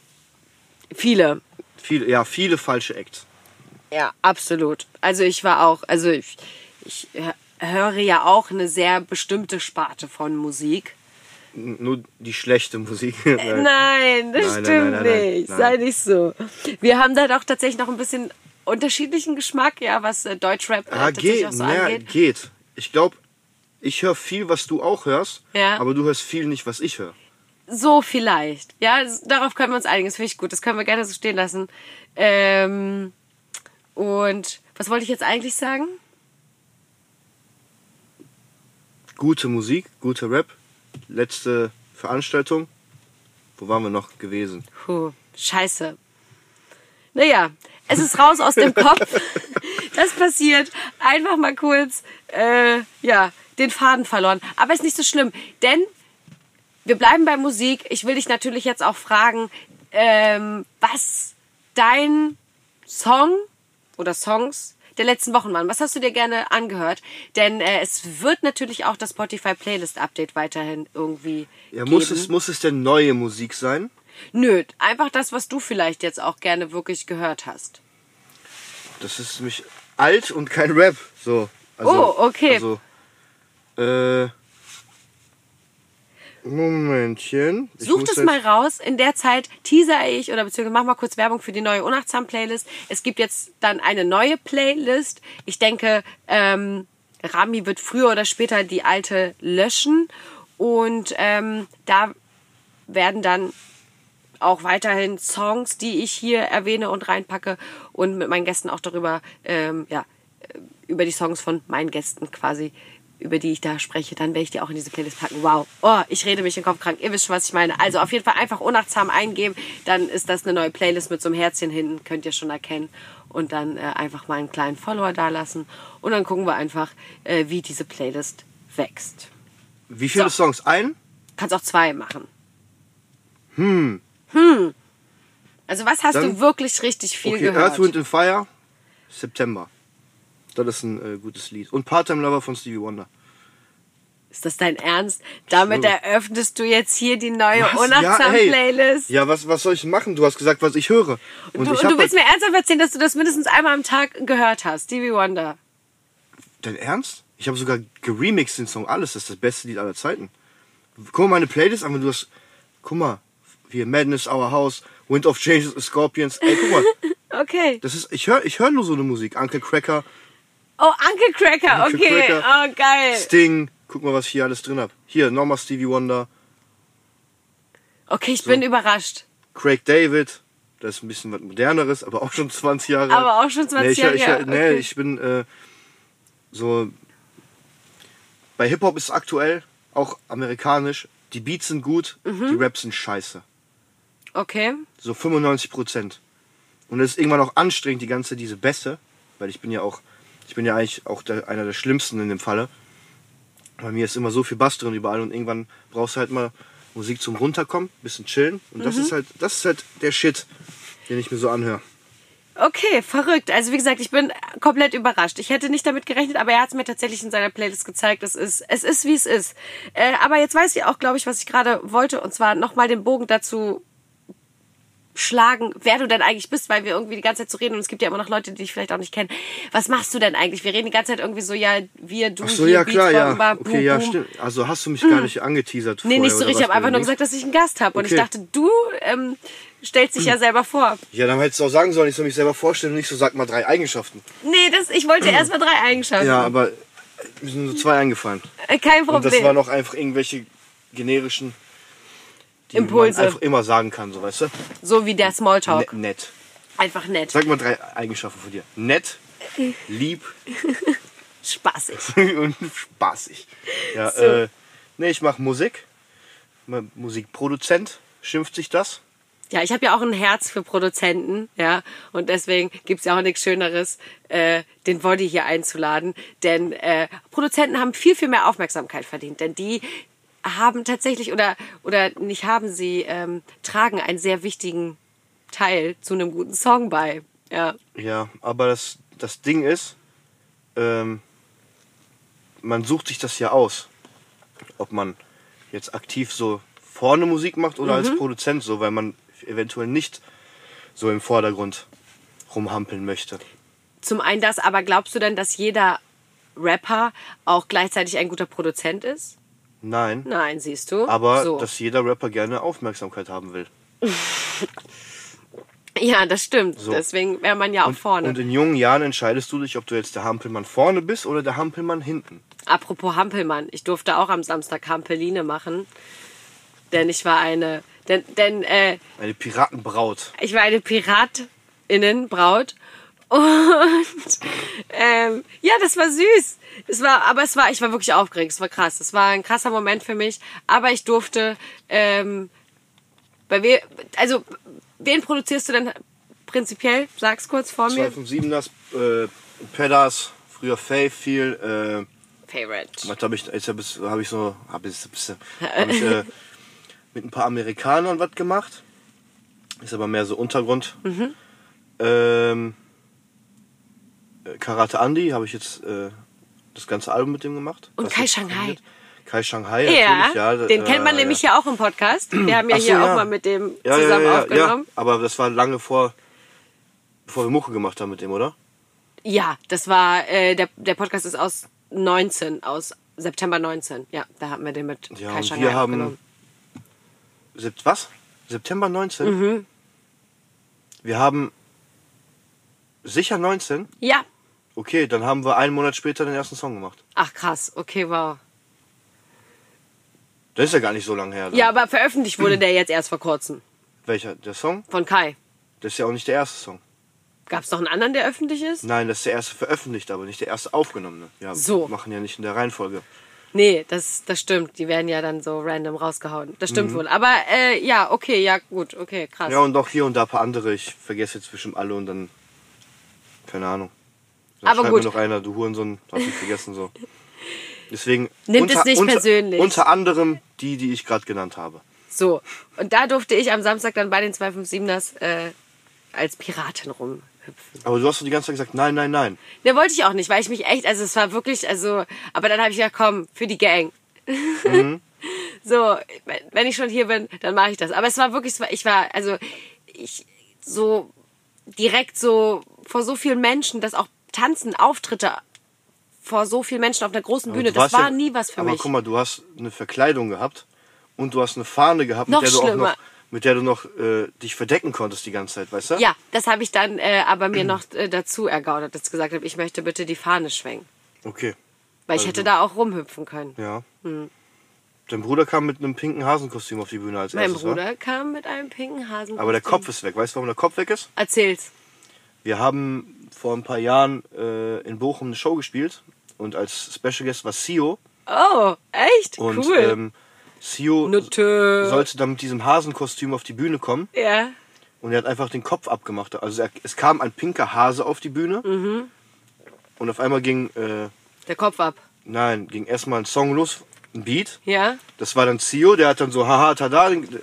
Viele. Viele, ja, viele falsche Acts. Ja, absolut. Also ich war auch, also ich, ich höre ja auch eine sehr bestimmte Sparte von Musik. N- Nur die schlechte Musik. [laughs] Nein, das Nein, stimmt nein, nein, nicht. Sei nicht so. Wir haben da doch tatsächlich noch ein bisschen unterschiedlichen Geschmack, ja, was äh, Deutschrap äh, Ah, tatsächlich geht, auch so angeht. geht. Ich glaube, ich höre viel, was du auch hörst, Ja. aber du hörst viel nicht, was ich höre. So vielleicht. Ja, darauf können wir uns einigen. Das finde ich gut. Das können wir gerne so stehen lassen. Ähm, und was wollte ich jetzt eigentlich sagen? Gute Musik, guter Rap. Letzte Veranstaltung. Wo waren wir noch gewesen? Puh, scheiße. Naja, es ist raus aus dem Kopf. [laughs] Das passiert. Einfach mal kurz, äh, ja, den Faden verloren. Aber ist nicht so schlimm, denn wir bleiben bei Musik. Ich will dich natürlich jetzt auch fragen, ähm, was dein Song oder Songs der letzten Wochen waren? Was hast du dir gerne angehört? Denn äh, es wird natürlich auch das Spotify Playlist Update weiterhin irgendwie Ja, geben. muss es, muss es denn neue Musik sein? Nö, einfach das, was du vielleicht jetzt auch gerne wirklich gehört hast. Das ist nämlich alt und kein Rap. So. Also, Oh, okay. Also, äh, Momentchen. Ich Such muss das jetzt- mal raus. In der Zeit teaser ich oder beziehungsweise mach mal kurz Werbung für die neue Unachtsam Playlist. Es gibt jetzt dann eine neue Playlist. Ich denke, ähm, Rami wird früher oder später die alte löschen und ähm, da werden dann auch weiterhin Songs, die ich hier erwähne und reinpacke und mit meinen Gästen auch darüber, ähm, ja, äh, über die Songs von meinen Gästen quasi, über die ich da spreche, dann werde ich die auch in diese Playlist packen. Wow. Oh, ich rede mich in den Kopf krank. Ihr wisst schon, was ich meine. Also auf jeden Fall einfach unachtsam eingeben, dann ist das eine neue Playlist mit so einem Herzchen hinten, könnt ihr schon erkennen. Und dann äh, einfach mal einen kleinen Follower dalassen. Und dann gucken wir einfach, äh, wie diese Playlist wächst. Wie viele So. Songs? Ein? Kannst auch zwei machen. Hm. Hm. Also was hast Dann- du wirklich richtig viel Okay, gehört? Earth, Wind and Fire, September. Das ist ein äh, gutes Lied. Und Part-Time Lover von Stevie Wonder. Ist das dein Ernst? Damit eröffnest du jetzt hier die neue? Unachtsam-Playlist? Ja, was, was soll ich machen? Du hast gesagt, was ich höre. Und du, ich du willst halt, mir ernsthaft erzählen, dass du das mindestens einmal am Tag gehört hast. Stevie Wonder. Dein Ernst? Ich habe sogar geremixed den Song. Alles, das ist das beste Lied aller Zeiten. Guck mal meine Playlist an, wenn du hast... Guck mal, hier Madness, Our House, Wind of Change, Scorpions. Ey, guck mal, [laughs] Okay. das ist... Ich höre ich hör nur so eine Musik. Uncle Cracker, Oh, Uncle Cracker. Uncle Okay. Cracker. Oh, geil. Sting. Guck mal, was ich hier alles drin hab. Hier, nochmal Stevie Wonder, Okay, ich bin überrascht. Craig David. Das ist ein bisschen was moderneres, aber auch schon 20 Jahre alt. Aber auch schon 20 nee, ich, Jahre ich, her, Nee, okay. ich bin äh, so. Bei Hip-Hop ist aktuell, auch amerikanisch, die Beats sind gut, Mhm. die Raps sind scheiße. Okay. So 95 Prozent. Und es ist irgendwann auch anstrengend, die ganze diese Bässe, weil ich bin ja auch, ich bin ja eigentlich auch der, einer der Schlimmsten in dem Falle. Bei mir ist immer so viel Bass drin überall und irgendwann brauchst du halt mal Musik zum Runterkommen, bisschen chillen. Und das ist halt, das ist halt der Shit, den ich mir so anhöre. Okay, verrückt. Also wie gesagt, ich bin komplett überrascht. Ich hätte nicht damit gerechnet, aber er hat es mir tatsächlich in seiner Playlist gezeigt. Es ist, es ist wie es ist. Äh, aber jetzt weiß ich auch, glaube ich, was ich gerade wollte. Und zwar nochmal den Bogen dazu schlagen, wer du denn eigentlich bist, weil wir irgendwie die ganze Zeit so reden und es gibt ja immer noch Leute, die dich vielleicht auch nicht kennen. Was machst du denn eigentlich? Wir reden die ganze Zeit irgendwie so, ja, wir, du, Ach so, hier, ja klar, ja. Bomba, Okay, boom, ja, boom. stimmt. Also hast du mich gar nicht angeteasert Nee, vorher, nicht so richtig. Ich habe einfach nur gesagt, dass ich einen Gast habe. Und ich Okay. dachte, du ähm, stellst dich ja selber vor. Ja, dann hättest du auch sagen sollen, ich soll mich selber vorstellen und nicht so, sag mal drei Eigenschaften. Nee, das, ich wollte erst mal drei Eigenschaften. Ja, aber mir sind so zwei eingefallen. Äh, Kein Und Problem. das waren noch einfach irgendwelche generischen, die Impulse. man einfach immer sagen kann, so weißt du? So wie der Smalltalk. Ne nett. Einfach nett. Sag mal drei Eigenschaften von dir. Nett, lieb [laughs] Spaßig. [laughs] und spaßig. Ja, So. äh, nee, ich mache Musik. Musikproduzent schimpft sich das. Ja, ich habe ja auch ein Herz für Produzenten, ja. Und deswegen gibt's ja auch nichts Schöneres, äh, den Body hier einzuladen. Denn äh, Produzenten haben viel, viel mehr Aufmerksamkeit verdient. Denn die haben tatsächlich oder oder nicht haben sie ähm, tragen einen sehr wichtigen Teil zu einem guten Song bei. Ja. Ja, aber das, das Ding ist, ähm, man sucht sich das ja aus. Ob man jetzt aktiv so vorne Musik macht oder als Produzent so, weil man eventuell nicht so im Vordergrund rumhampeln möchte. Zum einen das, aber glaubst du denn, dass jeder Rapper auch gleichzeitig ein guter Produzent ist? Nein, Nein, siehst du. aber so. dass jeder Rapper gerne Aufmerksamkeit haben will. [laughs] ja, das stimmt. So. Deswegen wäre man ja auch vorne. Und in jungen Jahren entscheidest du dich, ob du jetzt der Hampelmann vorne bist oder der Hampelmann hinten. Apropos Hampelmann, ich durfte auch am Samstag Hampeline machen, denn ich war eine, denn, denn äh, Eine Piratenbraut. ich war eine Piratinnenbraut und ähm, ja, das war süß. Es war, aber es war, ich war wirklich aufgeregt. Es war krass. Es war ein krasser Moment für mich. Aber ich durfte, ähm, bei we, also wen produzierst du denn prinzipiell? Sag's kurz vor mir. 257ers, äh, Pedas, früher Faith viel, äh, Favorite. Was habe ich, jetzt habe ich, hab ich so, habe ich, hab ich äh, [laughs] mit ein paar Amerikanern was gemacht. Ist aber mehr so Untergrund. Mhm. Ähm, äh, Karate Andy habe ich jetzt äh, das ganze Album mit dem gemacht. Und Kai Shanghai. Kai Shanghai, Ja, ja. den kennt man äh, nämlich ja auch im Podcast. [clears throat] Wir haben ja so, hier ja. auch mal mit dem ja, zusammen aufgenommen. Ja, aber das war lange vor, bevor wir Mucke gemacht haben mit dem, oder? Ja, das war, äh, der, der Podcast ist aus 19, aus September 19. Ja, da haben wir den mit Ja, Kai und Shanghai wir haben was? September 19? Mhm. Wir haben sicher 19? Ja. Okay, dann haben wir einen Monat später den ersten Song gemacht. Ach krass, okay, wow. Das ist ja gar nicht so lange her. dann. Ja, aber veröffentlicht wurde der jetzt erst vor kurzem. Welcher? Der Song? Von Kai. Das ist ja auch nicht der erste Song. Gab es noch einen anderen, der öffentlich ist? Nein, das ist der erste veröffentlicht, aber nicht der erste aufgenommene. Ja, So. wir machen ja nicht in der Reihenfolge. Nee, das, das stimmt. Die werden ja dann so random rausgehauen. Das Mhm. stimmt wohl. Aber äh, ja, okay, ja, gut, okay, krass. Ja, und auch hier und da ein paar andere. Ich vergesse jetzt bestimmt alle und dann. Keine Ahnung. Dann Aber gut. mir noch einer, du Hurensohn, hast mich vergessen so. Deswegen. Nimmt es nicht persönlich. Unter anderem die, die ich gerade genannt habe. So, und da durfte ich am Samstag dann bei den 257ers äh, als Piratin rumhüpfen. Aber du hast doch die ganze Zeit gesagt, nein, nein, nein. Ne, wollte ich auch nicht, weil ich mich echt, also es war wirklich, also, aber dann habe ich gedacht, komm, für die Gang. Mhm. [laughs] so, wenn ich schon hier bin, dann mache ich das. Aber es war wirklich, ich war, also, ich so direkt so vor so vielen Menschen, dass auch Tanzen, Auftritte vor so vielen Menschen auf einer großen Aber Bühne, das war ja- nie was für aber mich. guck mal, du hast eine Verkleidung gehabt und du hast eine Fahne gehabt, Noch mit der du auch schlimmer. noch, mit der du noch äh, dich verdecken konntest die ganze Zeit, weißt du? Ja, das habe ich dann äh, aber mir noch äh, dazu ergaunert, dass ich gesagt habe, ich möchte bitte die Fahne schwenken. Okay, Weil ich hätte da auch rumhüpfen können. ja. Hm. Dein Bruder kam mit einem pinken Hasenkostüm auf die Bühne als Mein erstes, wa? Bruder kam mit einem pinken Hasen. Aber der Kopf ist weg. Weißt du, warum der Kopf weg ist? Erzähl's. Wir haben vor ein paar Jahren äh, in Bochum eine Show gespielt und als Special Guest war Sio. Oh, echt? Und cool. ähm, Sio Nutte. sollte dann mit diesem Hasenkostüm auf die Bühne kommen ja. und er hat einfach den Kopf abgemacht. Also er, es kam ein pinker Hase auf die Bühne Mhm. und auf einmal ging, äh, Der Kopf ab. nein, ging erstmal ein Song los, ein Beat. Ja. Das war dann Sio, der hat dann so haha tada den, äh,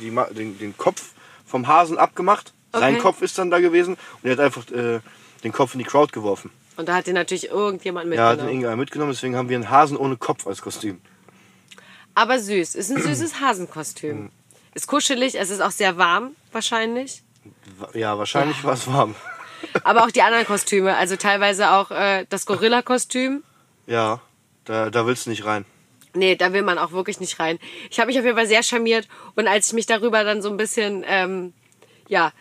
die, Ma- den, den Kopf vom Hasen abgemacht. Sein Okay. Kopf ist dann da gewesen und er hat einfach äh, den Kopf in die Crowd geworfen. Und da hat ihn natürlich irgendjemand Ja, hat den mitgenommen. Inga mitgenommen, deswegen haben wir einen Hasen ohne Kopf als Kostüm. Aber süß. Ist ein süßes Hasenkostüm. Ist kuschelig, es ist auch sehr warm, wahrscheinlich. Wa- Ja, wahrscheinlich war es warm. [laughs] Aber auch die anderen Kostüme. Also teilweise auch äh, das Gorilla-Kostüm. Ja, da, da willst du nicht rein. Nee, da will man auch wirklich nicht rein. Ich habe mich auf jeden Fall sehr charmiert und als ich mich darüber dann so ein bisschen, ähm, ja,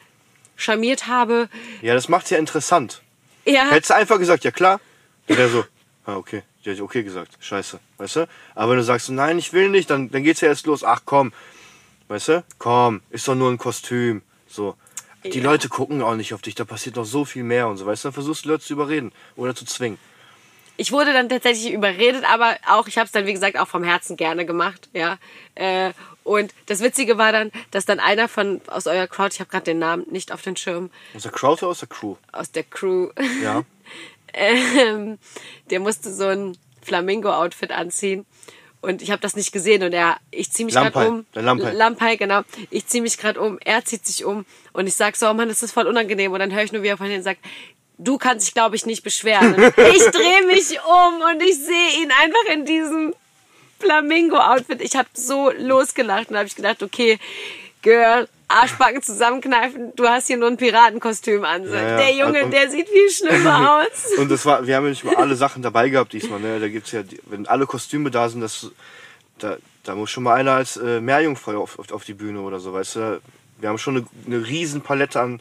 charmiert habe, Ja, das macht's ja interessant. ja, Hättest du einfach gesagt, ja klar, wäre so, ah, okay, die hat okay gesagt, scheiße, weißt du? Aber wenn du sagst, nein, ich will nicht, dann, dann geht's ja erst los, ach komm, weißt du? Komm, ist doch nur ein Kostüm, so. Die Ja. Leute gucken auch nicht auf dich, da passiert noch so viel mehr und so, weißt du? Dann versuchst du Leute zu überreden oder zu zwingen. Ich wurde dann tatsächlich überredet, aber auch, ich habe es dann, wie gesagt, auch vom Herzen gerne gemacht, ja. Äh, und das Witzige war dann, dass dann einer von aus eurer Crowd, ich habe gerade den Namen nicht auf den Schirm, Aus der Crowd oder aus der Crew? aus der Crew, Ja. [laughs] ähm, der musste so ein Flamingo-Outfit anziehen. Und ich habe das nicht gesehen und er, ich ziehe mich gerade um. der Lampai. Lampai, genau. Ich ziehe mich gerade um, er zieht sich um und ich sag so, oh Mann, das ist voll unangenehm. Und dann höre ich nur, wie er von hinten sagt, du kannst dich, glaube ich, nicht beschweren. Ich drehe mich um und ich sehe ihn einfach in diesem Flamingo-Outfit. Ich habe so losgelacht und habe ich gedacht, okay, Girl, Arschbacken zusammenkneifen, du hast hier nur ein Piratenkostüm an. Ja, ja. Der Junge, Und- der sieht viel schlimmer [laughs] aus. Und das war, wir haben ja nicht mal alle Sachen dabei gehabt diesmal, ne? Da gibt's ja, wenn alle Kostüme da sind, das, da, da muss schon mal einer als äh, Meerjungfrau auf, auf, auf die Bühne oder so, weißt du? Wir haben schon eine, eine riesen Palette an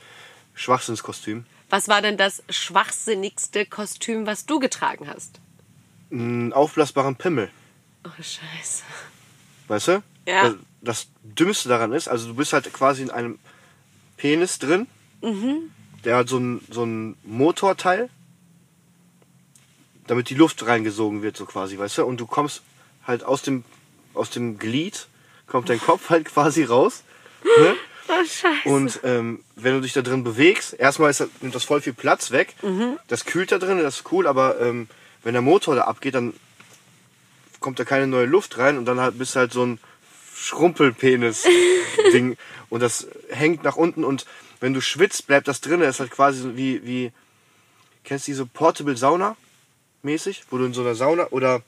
Schwachsinnskostümen. Was war denn das schwachsinnigste Kostüm, was du getragen hast? Einen aufblasbaren Pimmel, Oh, scheiße. weißt du? Ja. Das, das Dümmste daran ist, also du bist halt quasi in einem Penis drin, Mhm. der hat so ein, so ein Motorteil, damit die Luft reingesogen wird, so quasi, weißt du? Und du kommst halt aus dem, aus dem Glied, kommt dein Kopf halt quasi raus. [gasps] Ne? Oh, scheiße. Und ähm, wenn du dich da drin bewegst, erstmal ist nimmt das voll viel Platz weg. Mhm. Das kühlt da drin, das ist cool, aber ähm, wenn der Motor da abgeht, dann kommt da keine neue Luft rein und dann halt bist du halt so ein Schrumpelpenis-Ding. [laughs] und das hängt nach unten und wenn du schwitzt, bleibt das drin. Das ist halt quasi wie, wie kennst du diese Portable Sauna mäßig, wo du in so einer Sauna oder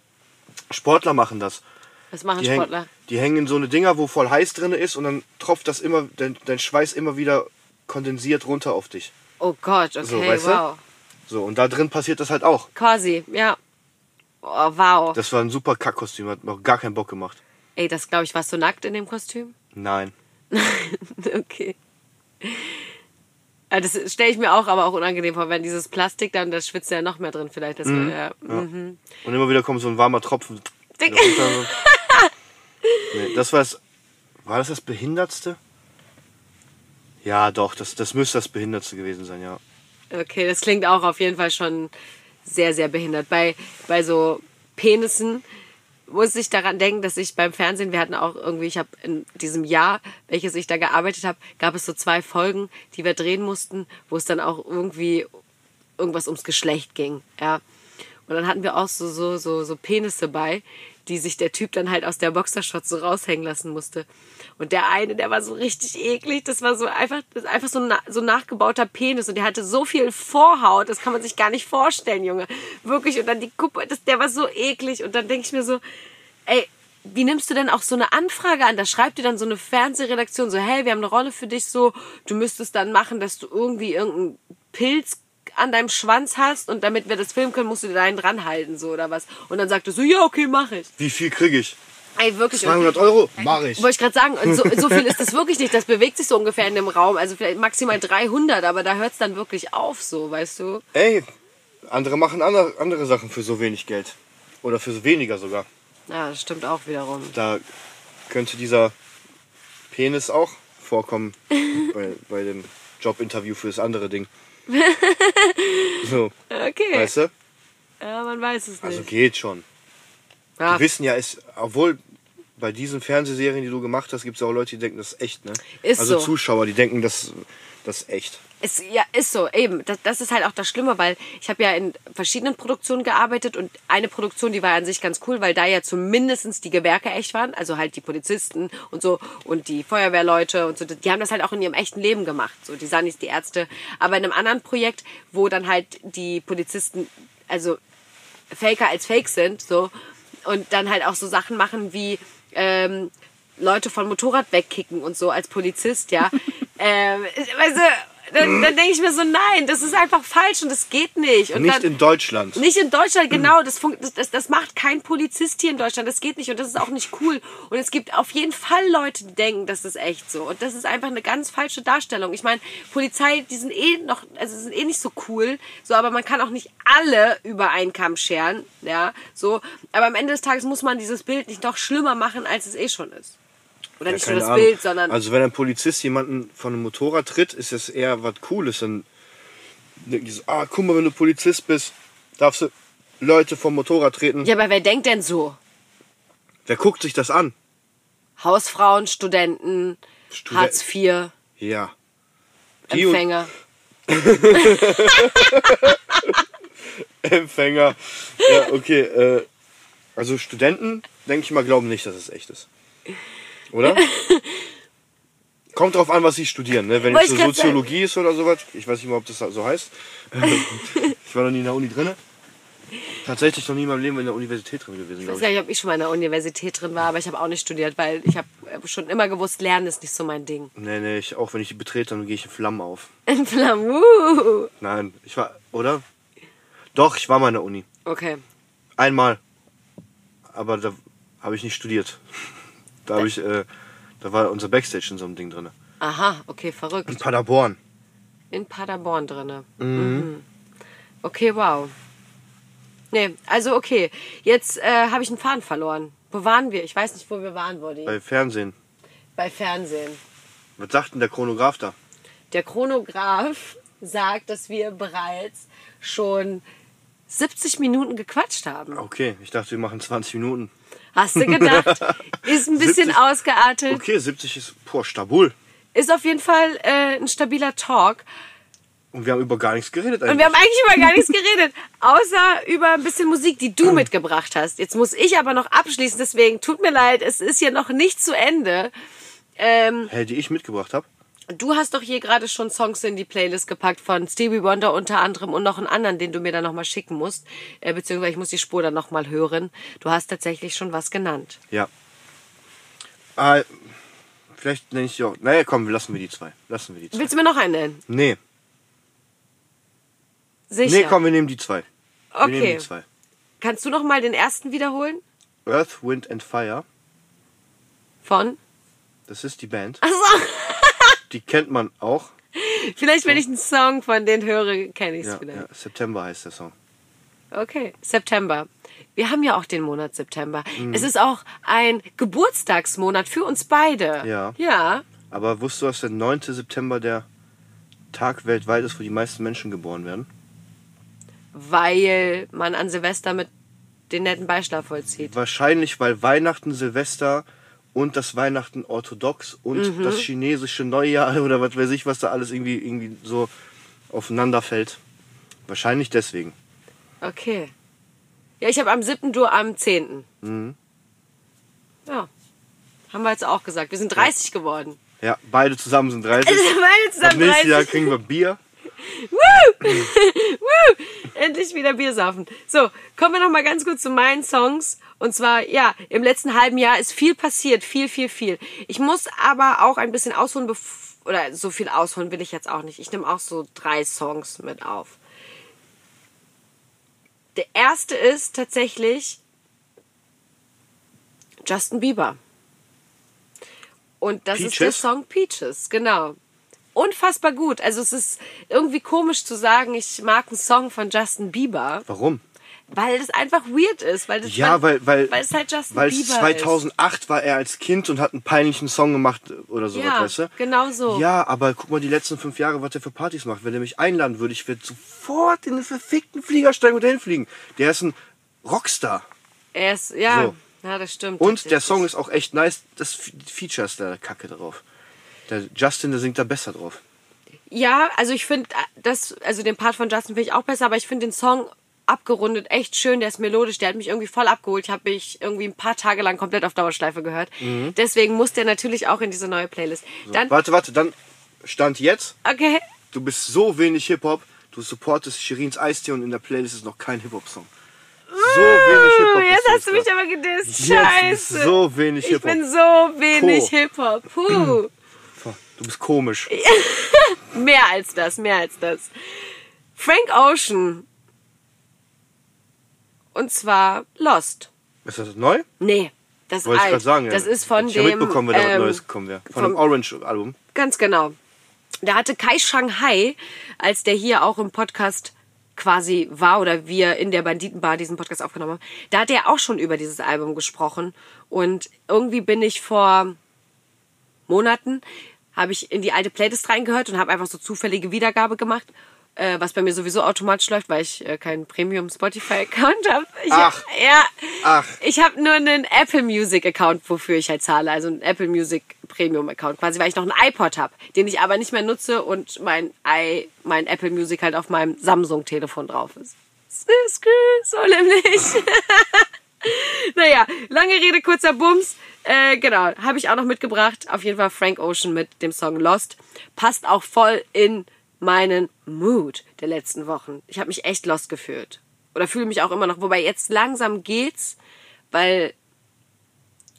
Sportler machen das. Was machen Die, Sportler? hängen, die hängen in so eine Dinger, wo voll heiß drin ist und dann tropft das immer, dein, dein Schweiß immer wieder kondensiert runter auf dich. Oh Gott, okay, So, weißt du? wow. So, und da drin passiert das halt auch. Quasi, ja. Oh, wow. Das war ein super Kackkostüm, hat auch gar keinen Bock gemacht. Ey, das glaube ich, warst du nackt in dem Kostüm? [laughs] Nein. okay. Ja, Das stelle ich mir auch aber auch unangenehm vor, wenn dieses Plastik dann, da schwitzt ja noch mehr drin vielleicht. Das, ja. Mhm. Und immer wieder kommt so ein warmer Tropfen. so. [laughs] nee, das war das. War das das Behindertste? Ja, doch, das, das müsste das Behindertste gewesen sein, ja. Okay, das klingt auch auf jeden Fall schon sehr, sehr behindert. Bei, bei so Penissen muss ich daran denken, dass ich beim Fernsehen, wir hatten auch irgendwie, ich habe in diesem Jahr, welches ich da gearbeitet habe, gab es so zwei Folgen, die wir drehen mussten, wo es dann auch irgendwie irgendwas ums Geschlecht ging, ja. Und dann hatten wir auch so, so, so, so Penisse bei, die sich der Typ dann halt aus der Boxershot so raushängen lassen musste. Und der eine, der war so richtig eklig, das war so einfach, das einfach so na- so nachgebauter Penis und der hatte so viel Vorhaut, das kann man sich gar nicht vorstellen, Junge. Wirklich, und dann die Kuppe, das, der war so eklig und dann denke ich mir so, ey, wie nimmst du denn auch so eine Anfrage an? Da schreibt dir dann so eine Fernsehredaktion so, hey, wir haben eine Rolle für dich so, du müsstest dann machen, dass du irgendwie irgendeinen Pilz an deinem Schwanz hast und damit wir das filmen können, musst du dir da einen dran halten, so oder was. Und dann sagt er so, ja, okay, mach ich. Wie viel kriege ich? Ey, wirklich. Und 200 Euro? Mach ich. wollte ich gerade sagen, so, [laughs] so viel ist das wirklich nicht. Das bewegt sich so ungefähr in dem Raum. Also vielleicht maximal 300, aber da hört es dann wirklich auf, so, weißt du? Ey, andere machen andere, andere Sachen für so wenig Geld. Oder für so weniger sogar. Ja, das stimmt auch wiederum. Da könnte dieser Penis auch vorkommen [laughs] bei, bei dem Jobinterview für das andere Ding. [laughs] So, Okay. weißt du? Ja, man weiß es nicht. Also geht schon. ja, Die wissen ja, es, obwohl bei diesen Fernsehserien, die du gemacht hast, gibt es auch Leute, die denken, das ist echt, ne? Ist also so. Zuschauer, die denken, das, das ist echt. Es, ja, ist so, eben. Das, das ist halt auch das Schlimme, weil ich habe ja in verschiedenen Produktionen gearbeitet und eine Produktion, die war an sich ganz cool, weil da ja zumindest die Gewerke echt waren, also halt die Polizisten und so und die Feuerwehrleute und so, die haben das halt auch in ihrem echten Leben gemacht. So, die nicht die Ärzte. Aber in einem anderen Projekt, wo dann halt die Polizisten, also Faker als Fake sind, so, und dann halt auch so Sachen machen wie ähm, Leute von Motorrad wegkicken und so als Polizist, ja. [laughs] ähm, weißt du, dann, dann denke ich mir so, nein, das ist einfach falsch und das geht nicht. Und Nicht dann, in Deutschland. nicht in Deutschland, genau. Das, das, das macht kein Polizist hier in Deutschland. Das geht nicht und das ist auch nicht cool. Und es gibt auf jeden Fall Leute, die denken, das ist echt so. Und das ist einfach eine ganz falsche Darstellung. Ich meine, Polizei, die sind eh noch, also sind eh nicht so cool. So, aber man kann auch nicht alle über einen Kamm scheren. Ja, so. Aber am Ende des Tages muss man dieses Bild nicht noch schlimmer machen, als es eh schon ist. Oder Ja, nicht nur das Ahnung. Bild, sondern. Also wenn ein Polizist jemanden von einem Motorrad tritt, ist das eher was Cooles. Dann denken die so, ah, guck mal, wenn du Polizist bist, darfst du Leute vom Motorrad treten. ja, aber wer denkt denn so? Wer guckt sich das an? Hausfrauen, Studenten, Studen- Hartz IV, Ja. Die Empfänger. [laughs] Empfänger. Ja, okay. Äh, also Studenten, denke ich mal, glauben nicht, dass es echt ist. Oder? [laughs] Kommt drauf an, was sie studieren. Ne? Wenn es so Soziologie ist oder sowas, ich weiß nicht mal, ob das so heißt. [laughs] ich war noch nie in der Uni drin. Tatsächlich noch nie in meinem Leben in der Universität drin gewesen, Ich weiß gar ich. nicht, ob ich schon mal in der Universität drin war, aber ich habe auch nicht studiert, weil ich habe schon immer gewusst, Lernen ist nicht so mein Ding. Nee, nee, ich, auch wenn ich die betrete, dann gehe ich in Flammen auf. [laughs] In Flamu. Nein, ich war, oder? Doch, ich war mal in der Uni. Okay. Einmal. Aber da habe ich nicht studiert. Da habe ich, äh, da war unser Backstage in so einem Ding drin. Aha, okay, In verrückt. Paderborn. In Paderborn drinne. Mhm. Okay, wow. Nee, also okay. Jetzt äh, habe ich einen Faden verloren. Wo waren wir? Ich weiß nicht, wo wir waren, Body. Bei Fernsehen. Bei Fernsehen. Was sagt denn der Chronograph da? Der Chronograph [laughs] sagt, dass wir bereits schon 70 Minuten gequatscht haben. Okay, ich dachte, wir machen 20 Minuten. Hast du gedacht? [laughs] Ist ein bisschen 70? ausgeartet. Okay, 70 ist, boah, stabul. Ist auf jeden Fall äh, ein stabiler Talk. Und wir haben über gar nichts geredet Und eigentlich. wir haben eigentlich über gar nichts [laughs] geredet, außer über ein bisschen Musik, die du [clears throat] mitgebracht hast. Jetzt muss ich aber noch abschließen, deswegen tut mir leid, es ist hier noch nicht zu Ende. Ähm, Hä, die ich mitgebracht habe? Du hast doch hier gerade schon Songs in die Playlist gepackt von Stevie Wonder unter anderem und noch einen anderen, den du mir dann nochmal schicken musst. Äh, beziehungsweise ich muss die Spur dann nochmal hören. Du hast tatsächlich schon was genannt. Ja. Ah, vielleicht nenne ich die auch. Naja, komm, lassen wir die zwei. Lassen wir die zwei. Willst du mir noch einen nennen? Nee. Sicher. Nee, komm, wir nehmen die zwei. Wir nehmen Okay. die zwei. Kannst du noch mal den ersten wiederholen? Earth, Wind and Fire. Von? Das ist die Band. Achso, Die kennt man auch. vielleicht wenn ich einen Song von denen höre, kenne ich es Ja, vielleicht. ja, September heißt der Song. Okay, September. Wir haben ja auch den Monat September. Mhm. Es ist auch ein Geburtstagsmonat für uns beide. Ja. Ja. Aber wusstest du, dass der 9. September der Tag weltweit ist, wo die meisten Menschen geboren werden? Weil man an Silvester mit den netten Beischlaf vollzieht. Wahrscheinlich, weil Weihnachten, Silvester und das Weihnachten orthodox und Mhm. das chinesische Neujahr [laughs] oder was weiß ich, was da alles irgendwie, irgendwie so aufeinander fällt. Wahrscheinlich deswegen. Okay. Ja, ich habe am 7. du am 10. Mhm. Ja. Haben wir jetzt auch gesagt. Wir sind 30 geworden. Ja, beide zusammen sind 30. Also [laughs] beide Ab zusammen nächstes Jahr 30. kriegen wir Bier. [laughs] Woo! Endlich wieder Bier saufen. So, kommen wir noch mal ganz kurz zu meinen Songs. Und zwar, ja, im letzten halben Jahr ist viel passiert. Viel, viel, viel. Ich muss aber auch ein bisschen ausholen, oder so viel ausholen will ich jetzt auch nicht. Ich nehme auch so drei Songs mit auf. Der erste ist tatsächlich Justin Bieber. Und das ist der Peaches? Song Peaches, genau. Unfassbar gut. Also es ist irgendwie komisch zu sagen, ich mag einen Song von Justin Bieber, Warum? weil das einfach weird ist. Weil das Ja, weil, weil, weil es halt Justin weil Bieber 2008 war er als Kind und hat einen peinlichen Song gemacht oder ist. sowas, Ja, weißt du? genau so. Ja, aber guck mal die letzten fünf Jahre, was er für Partys macht. Wenn er mich einladen würde, ich würde sofort in den verfickten Flieger steigen und dahin fliegen. Der ist ein Rockstar. Er ist, ja, So. ja, das stimmt. Und der. Song ist auch echt nice. Das Fe- Feature ist da kacke drauf. Der Justin, der singt da besser drauf. Ja, also ich finde das, also den Part von Justin finde ich auch besser, aber ich finde den Song abgerundet echt schön. Der ist melodisch, der hat mich irgendwie voll abgeholt. Ich habe mich irgendwie ein paar Tage lang komplett auf Dauerschleife gehört. Deswegen muss der natürlich auch in diese neue Playlist. Dann, Warte, warte, dann stand jetzt. okay, Du bist so wenig Hip-Hop. Du supportest Shirins Eistee und in der Playlist ist noch kein Hip-Hop-Song. So wenig Hip-Hop. Uh, jetzt hast du mich da. aber gedisst. Scheiße. so wenig ich Hip-Hop. bin so wenig. Hip-Hop. Puh. [clears throat] Du bist komisch. [laughs] mehr als das, mehr als das. Frank Ocean. Und zwar Lost. Ist das neu? Nee, das ist Wollte ich alt. sagen. ja. Das ist von ich dem. ja mitbekommen, wenn da was ähm, Neues gekommen wäre. Von vom- dem Orange-Album. Ganz genau. Da hatte Kai Shanghai, als der hier auch im Podcast quasi war oder wir in der Banditenbar diesen Podcast aufgenommen haben, da hat er auch schon über dieses Album gesprochen. Und irgendwie bin ich vor Monaten, habe ich in die alte Playlist reingehört und habe einfach so zufällige Wiedergabe gemacht. Äh, was bei mir sowieso automatisch läuft, weil ich äh, keinen Premium Spotify-Account [laughs] habe. Ach. Ja. Ach. Ich habe nur einen Apple Music Account, wofür ich halt zahle, also einen Apple Music Premium Account, quasi, weil ich noch einen iPod habe, den ich aber nicht mehr nutze und mein i mein Apple Music halt auf meinem Samsung Telefon drauf ist. So nämlich. [laughs] [laughs] naja, lange Rede, kurzer Bums. Äh, genau, habe ich auch noch mitgebracht. Auf jeden Fall Frank Ocean mit dem Song Lost. Passt auch voll in meinen Mood der letzten Wochen. Ich habe mich echt lost gefühlt. Oder fühle mich auch immer noch. Wobei jetzt langsam geht's, weil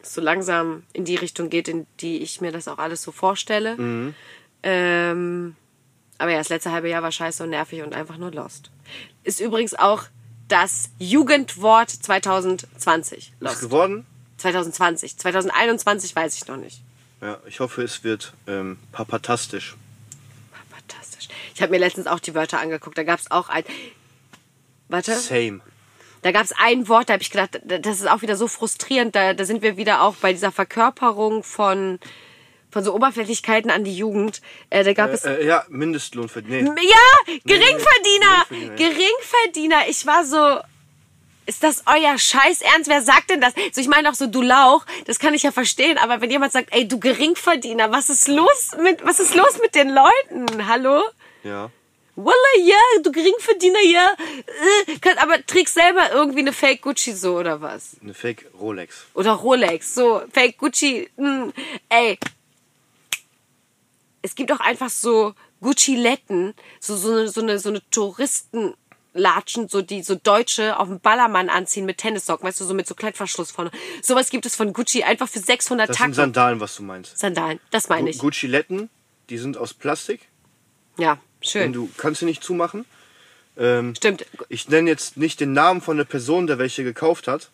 es so langsam in die Richtung geht, in die ich mir das auch alles so vorstelle. Ähm, aber ja, das letzte halbe Jahr war scheiße und nervig und einfach nur lost. Ist übrigens auch das Jugendwort 2020. Ist Lost. geworden? 2020. 2021 weiß ich noch nicht. Ja, ich hoffe, es wird ähm, papatastisch. Fantastisch. Ich habe mir letztens auch die Wörter angeguckt. Da gab es auch ein. Warte. Same. Da gab es ein Wort, da habe ich gedacht, das ist auch wieder so frustrierend. Da, da sind wir wieder auch bei dieser Verkörperung von, von so Oberflächlichkeiten an die Jugend. Äh, da gab es. Äh, ja, Mindestlohn. Nee. Ja, Geringverdiener. Geringverdiener, ja. Geringverdiener. Ich war so. Ist das euer Scheiß Ernst? Wer sagt denn das? So, ich meine auch so, du Lauch, das kann ich ja verstehen, aber wenn jemand sagt, ey, du Geringverdiener, was ist los mit, was ist los mit den Leuten? Hallo? Ja. Wallah, ja, du Geringverdiener, ja. Äh, kann, aber trägst selber irgendwie eine Fake Gucci so oder was? Eine Fake Rolex. Oder Rolex, so Fake Gucci. Mh, ey, es gibt auch einfach so Gucci-Letten, so, so, eine, so eine, so eine Touristenlatschen, so die so Deutsche auf dem Ballermann anziehen mit Tennissocken, weißt du, so mit so Klettverschluss vorne. Sowas gibt es von Gucci einfach für 600 Das Tacken. sind Sandalen, was du meinst. Sandalen, das meine ich. Gucci-Letten, die sind aus Plastik. Ja, Und schön. du kannst sie nicht zumachen. Ähm, Stimmt. ich nenne jetzt nicht den Namen von der Person, der welche gekauft hat.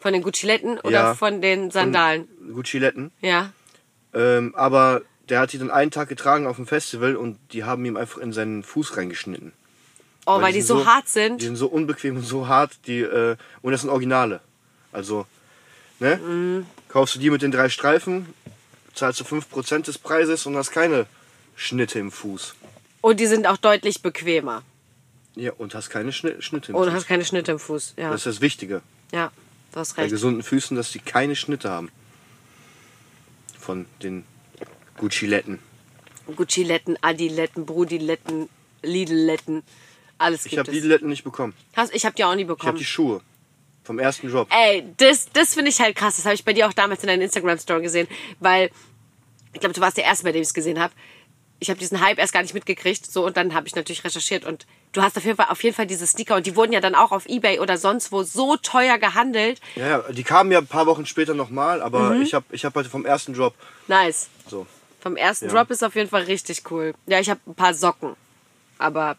Von den Gucci-Letten oder Ja. von den Sandalen? Gucci-Letten. Ja. Ähm, aber der hat die dann einen Tag getragen auf dem Festival und die haben ihm einfach in seinen Fuß reingeschnitten. Oh, weil, die, sind so, hart sind. Die sind so unbequem und so hart, die, äh, und das sind Originale. Also, ne? Mhm. Kaufst du die mit den drei Streifen, zahlst du 5% des Preises und hast keine Schnitte im Fuß. Und die sind auch deutlich bequemer. Ja, und hast keine Schnitt, Schnitte im Und Fuß. hast keine Schnitte im Fuß. Ja, Das ist das Wichtige. ja du hast Bei recht. gesunden Füßen, dass die keine Schnitte haben. Von den Gucci-Letten. Gucci-Letten, Adi-Letten, Brudi-Letten, Lidl-Letten. Alles Ich gibt habe es. die Letten nicht bekommen. Hast, ich habe die auch nie Ich habe bekommen. die Schuhe. Vom ersten Job. Ey, das, das finde ich halt krass. Das habe ich bei dir auch damals in deiner Instagram-Story gesehen. Weil, ich glaube, du warst der Erste, bei dem ich es gesehen habe. Ich habe diesen Hype erst gar nicht mitgekriegt. So, und dann habe ich natürlich recherchiert. Und du hast auf jeden Fall, auf jeden Fall diese Sneaker. Und die wurden ja dann auch auf Ebay oder sonst wo so teuer gehandelt. Ja, ja, die kamen ja ein paar Wochen später nochmal, aber Mhm. ich habe ich hab heute vom ersten Job Nice. so. Vom ersten Ja. Drop ist auf jeden Fall richtig cool. Ja, ich habe ein paar Socken. Aber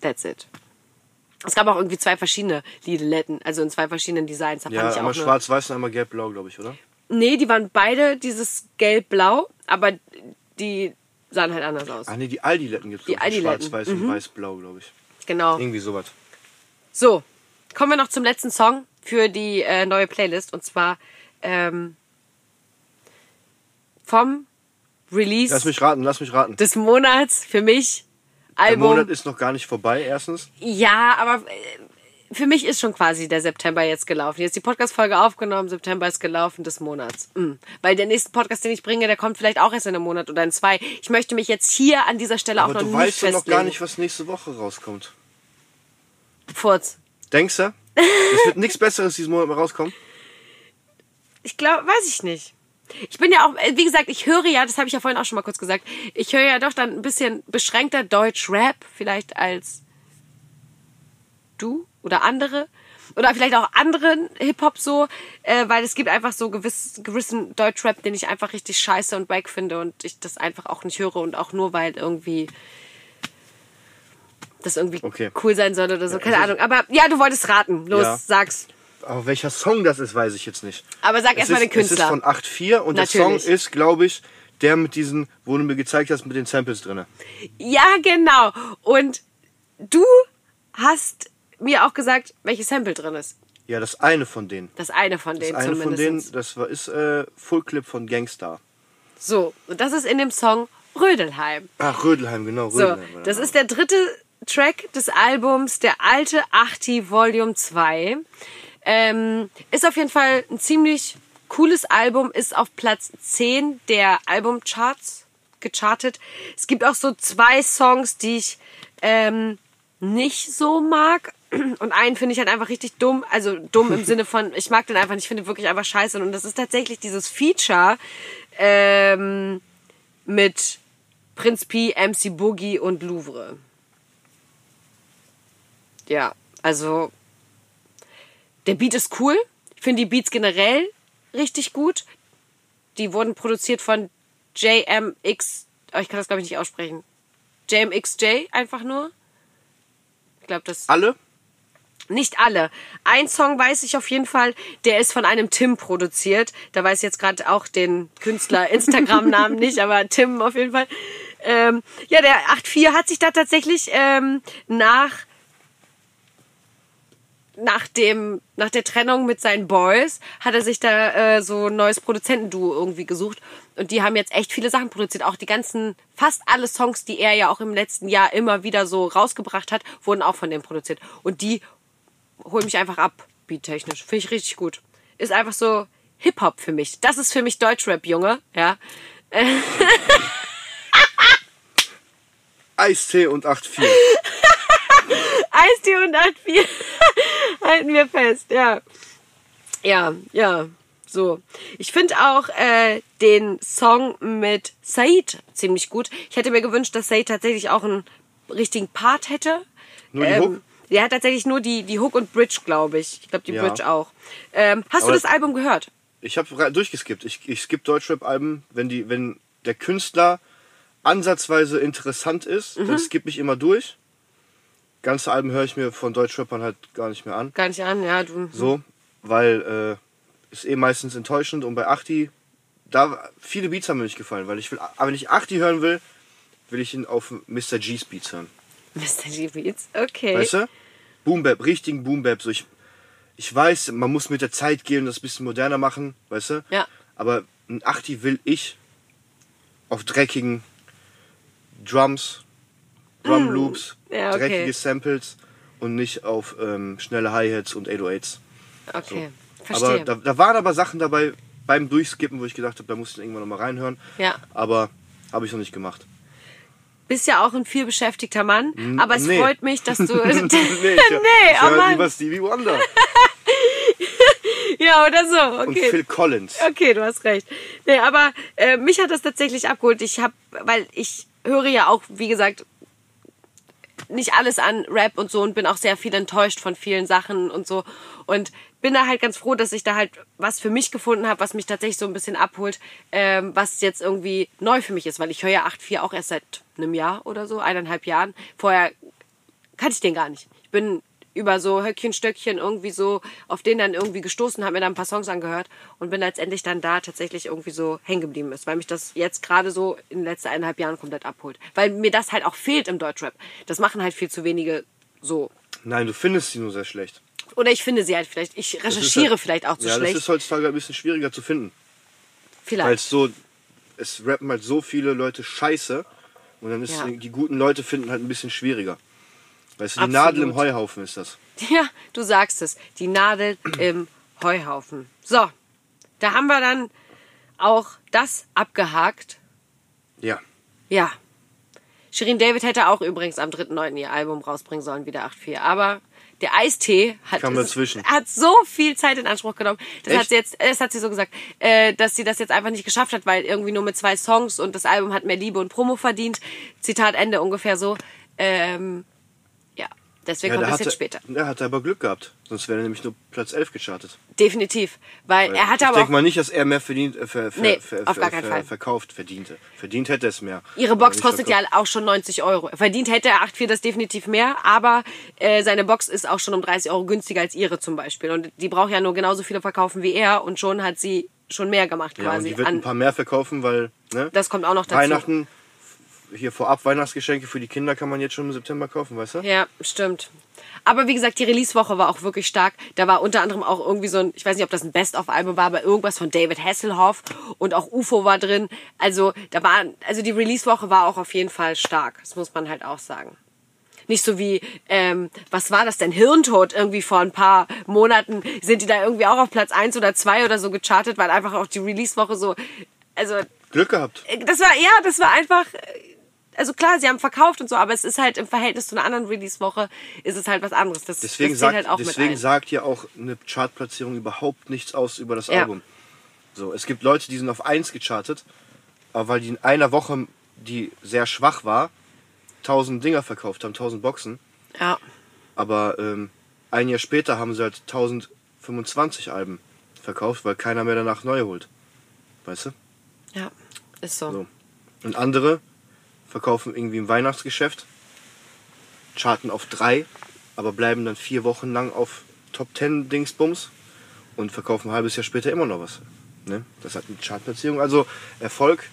that's it. Es gab auch irgendwie zwei verschiedene Lidletten, also in zwei verschiedenen Designs. Da Ja, einmal schwarz-weiß und einmal gelb-blau, glaube ich, oder? Nee, die waren beide dieses gelb-blau, aber die sahen halt anders aus. Ah nee, die Aldi-Letten gibt es. Die Aldi-Letten, Mhm. Schwarz-weiß und weiß-blau, glaube ich. Genau. Irgendwie sowas. So, kommen wir noch zum letzten Song für die äh, neue Playlist. Und zwar ähm, vom Release Lass mich raten, lass mich raten. des Monats für mich. Der Album. Monat ist noch gar nicht vorbei, erstens. Ja, aber äh, für mich ist schon quasi der September jetzt gelaufen. Jetzt die Podcast-Folge aufgenommen, September ist gelaufen des Monats. Mm. Weil der nächste Podcast, den ich bringe, der kommt vielleicht auch erst in einem Monat oder in zwei. Ich möchte mich jetzt hier an dieser Stelle Aber auch noch du nicht weißt doch festlegen. noch gar nicht, was nächste Woche rauskommt. Furz. Denkst du? Es wird [laughs] nichts Besseres diesen Monat mehr rauskommen. Ich glaube, weiß ich nicht. Ich bin ja auch, äh, wie gesagt, ich höre ja, das habe ich ja vorhin auch schon mal kurz gesagt, ich höre ja doch dann ein bisschen beschränkter Deutsch-Rap, vielleicht als du oder andere. Oder vielleicht auch anderen Hip-Hop so, äh, weil es gibt einfach so gewiss, gewissen Deutsch-Rap, den ich einfach richtig scheiße und wack finde und ich das einfach auch nicht höre und auch nur, weil irgendwie das irgendwie Okay. cool sein soll oder so, keine also- Ahnung. Aber ja, du wolltest raten. Los, Ja. sag's. Aber welcher Song das ist, weiß ich jetzt nicht. Aber sag erstmal den Künstler. Es ist von 8.4 und Natürlich. der Song ist, glaube ich, der mit diesen, wo du mir gezeigt hast, mit den Samples drin. Ja, genau. Und du hast mir auch gesagt, welches Sample drin ist. Ja, das eine von denen. Das eine von Das denen eine von denen, das war, ist äh, Full Clip von Gangstar. So, und das ist in dem Song Rödelheim. Ach, Rödelheim, genau, So, Rödelheim. war der das ist der dritte Track des Albums, der alte Achti Volume 2. Ähm, ist auf jeden Fall ein ziemlich cooles Album, ist auf Platz 10 der Albumcharts gechartet. Es gibt auch so zwei Songs, die ich ähm, nicht so mag. [clears throat] Und einen finde ich halt einfach richtig dumm. Also dumm im [laughs] Sinne von, ich mag den einfach nicht, ich finde wirklich einfach scheiße. Und das ist tatsächlich dieses Feature ähm, mit Prinz P, MC Boogie und Louvre. Ja, also der Beat ist cool. Ich finde die Beats generell richtig gut. Die wurden produziert von JMX. Oh, ich kann das glaube ich nicht aussprechen. JMXJ einfach nur. Ich glaube, das Alle? nicht alle. Ein Song weiß ich auf jeden Fall, der ist von einem Tim produziert. Da weiß ich jetzt gerade auch den Künstler [laughs] Instagram-Namen nicht, aber Tim auf jeden Fall. Ähm, ja, der 8.4 hat sich da tatsächlich ähm, nach nach dem nach der Trennung mit seinen Boys hat er sich da äh, so ein neues Produzentenduo irgendwie gesucht. Und die haben jetzt echt viele Sachen produziert. Auch die ganzen fast alle Songs die er ja auch im letzten Jahr immer wieder so rausgebracht hat wurden auch von dem produziert. Und die holen mich einfach ab beattechnisch. Finde ich richtig gut. Ist einfach so Hip Hop für mich. Das ist für mich Deutschrap Junge ja. Eistee und 8.4. Eistee [laughs] und 8-4 [laughs] halten wir fest, ja. Ja, ja. So. Ich finde auch äh, den Song mit Said ziemlich gut. Ich hätte mir gewünscht, dass Said tatsächlich auch einen richtigen Part hätte. Nur die ähm, Hook? Der hat tatsächlich nur die, die Hook und Bridge, glaube ich. Ich glaube, die Ja. Bridge auch. Ähm, hast Aber du das Album gehört? Ich habe durchgeskippt. Ich, ich skippe Deutschrap-Alben, wenn, die, wenn der Künstler ansatzweise interessant ist, Mhm. dann skippe ich immer durch. Ganze Alben höre ich mir von Deutschrappern halt gar nicht mehr an. Gar nicht an, ja. Du, So, weil äh, ist eh meistens enttäuschend und bei Achti, da viele Beats haben mir nicht gefallen, weil ich will, aber wenn ich Achti hören will, will ich ihn auf Mr. G's Beats hören. Mr. G Beats, okay. Weißt du? Boom Bap, richtigen Boom Bap. So ich, ich weiß, man muss mit der Zeit gehen und das ein bisschen moderner machen, weißt du? Ja. Aber ein Achti will ich auf dreckigen Drums, Drum Loops, Mm. Ja, okay. dreckige Samples und nicht auf ähm, schnelle Hi-Hats und 808s. Okay, Aber verstehe. da, da waren aber Sachen dabei beim Durchskippen, wo ich gedacht habe, da muss ich irgendwann noch mal reinhören. Ja. Aber habe ich noch nicht gemacht. Bist ja auch ein viel beschäftigter Mann, aber es nee. freut mich, dass du... [laughs] [laughs] nee, ich, nee, ich oh Mann. lieber Stevie Wonder [laughs] Ja, oder so, und okay. Phil Collins. Okay, du hast recht. Nee, aber äh, mich hat das tatsächlich abgeholt. Ich habe, weil ich höre ja auch, wie gesagt, nicht alles an Rap und so und bin auch sehr viel enttäuscht von vielen Sachen und so. Und bin da halt ganz froh, dass ich da halt was für mich gefunden habe, was mich tatsächlich so ein bisschen abholt, ähm, was jetzt irgendwie neu für mich ist, weil ich höre ja 8.4 auch erst seit einem Jahr oder so, eineinhalb Jahren. Vorher kannte ich den gar nicht. Ich bin über so Höckchen, Stöckchen irgendwie so auf den dann irgendwie gestoßen, habe mir dann ein paar Songs angehört und bin letztendlich dann da tatsächlich irgendwie so hängen geblieben ist, weil mich das jetzt gerade so in den letzten eineinhalb Jahren komplett abholt. Weil mir das halt auch fehlt im Deutschrap. Das machen halt viel zu wenige so. Nein, du findest sie nur sehr schlecht. Oder ich finde sie halt vielleicht, ich ist recherchiere halt- vielleicht auch zu ja, schlecht. das ist heutzutage ein bisschen schwieriger zu finden. Weil vielleicht. es so, es rappen halt so viele Leute scheiße und dann ist Ja. die guten Leute finden halt ein bisschen schwieriger. Weißt du, die Absolut. Nadel im Heuhaufen ist das. [laughs] Ja, du sagst es. Die Nadel im Heuhaufen. So, da haben wir dann auch das abgehakt. Ja. Ja. Shirin David hätte auch übrigens am 3.9. ihr Album rausbringen sollen, wie der 8.4. Aber der Eistee hat, dazwischen. hat so viel Zeit in Anspruch genommen. Das Echt? hat sie jetzt, das hat sie so gesagt, äh, dass sie das jetzt einfach nicht geschafft hat, weil irgendwie nur mit zwei Songs und das Album hat mehr Liebe und Promo verdient. Zitat Ende ungefähr so. Ähm, deswegen ja kommt das jetzt später. Der hatte aber Glück gehabt. Sonst wäre er nämlich nur Platz 11 gechartet. Definitiv. Weil er hatte ich aber denke auch mal nicht, dass er mehr verdient, äh, ver, ver, Nee, ver, auf gar keinen Fall. verkauft, verdiente. Verdient hätte er es mehr. Ihre Box kostet ja verkauft. auch schon 90 Euro. Verdient hätte er 8,4 das definitiv mehr, aber äh, seine Box ist auch schon um 30 Euro günstiger als ihre zum Beispiel. Und die braucht ja nur genauso viele verkaufen wie er und schon hat sie schon mehr gemacht Ja, und quasi. die wird ein paar mehr verkaufen, weil ne, das kommt auch noch dazu. Weihnachten, hier vorab Weihnachtsgeschenke für die Kinder kann man jetzt schon im September kaufen, weißt du? Ja, stimmt. Aber wie gesagt, die Release-Woche war auch wirklich stark. Da war unter anderem auch irgendwie so ein, ich weiß nicht, ob das ein Best-of-Album war, aber irgendwas von David Hasselhoff und auch UFO war drin. Also da war, also die Release-Woche war auch auf jeden Fall stark. Das muss man halt auch sagen. Nicht so wie, ähm, was war das denn? Hirntod irgendwie vor ein paar Monaten sind die da irgendwie auch auf Platz 1 oder 2 oder so gechartet, weil einfach auch die Release-Woche so, also Glück gehabt. das war, ja, das war einfach, also klar, sie haben verkauft und so, aber es ist halt im Verhältnis zu einer anderen Release-Woche ist es halt was anderes. Das, Deswegen, das sagt, halt auch deswegen sagt ja auch eine Chartplatzierung überhaupt nichts aus über das Ja. Album. So, es gibt Leute, die sind auf 1 gechartet, aber weil die in einer Woche, die sehr schwach war, 1000 Dinger verkauft haben, 1000 Boxen. Ja, Aber ähm, ein Jahr später haben sie halt 1025 Alben verkauft, weil keiner mehr danach neue holt. Weißt du? ja, ist so. So. Und andere verkaufen irgendwie im Weihnachtsgeschäft, charten auf drei, aber bleiben dann vier Wochen lang auf Top 10 Dingsbums und verkaufen ein halbes Jahr später immer noch was. Ne? Das hat eine Chartplatzierung. Also Erfolg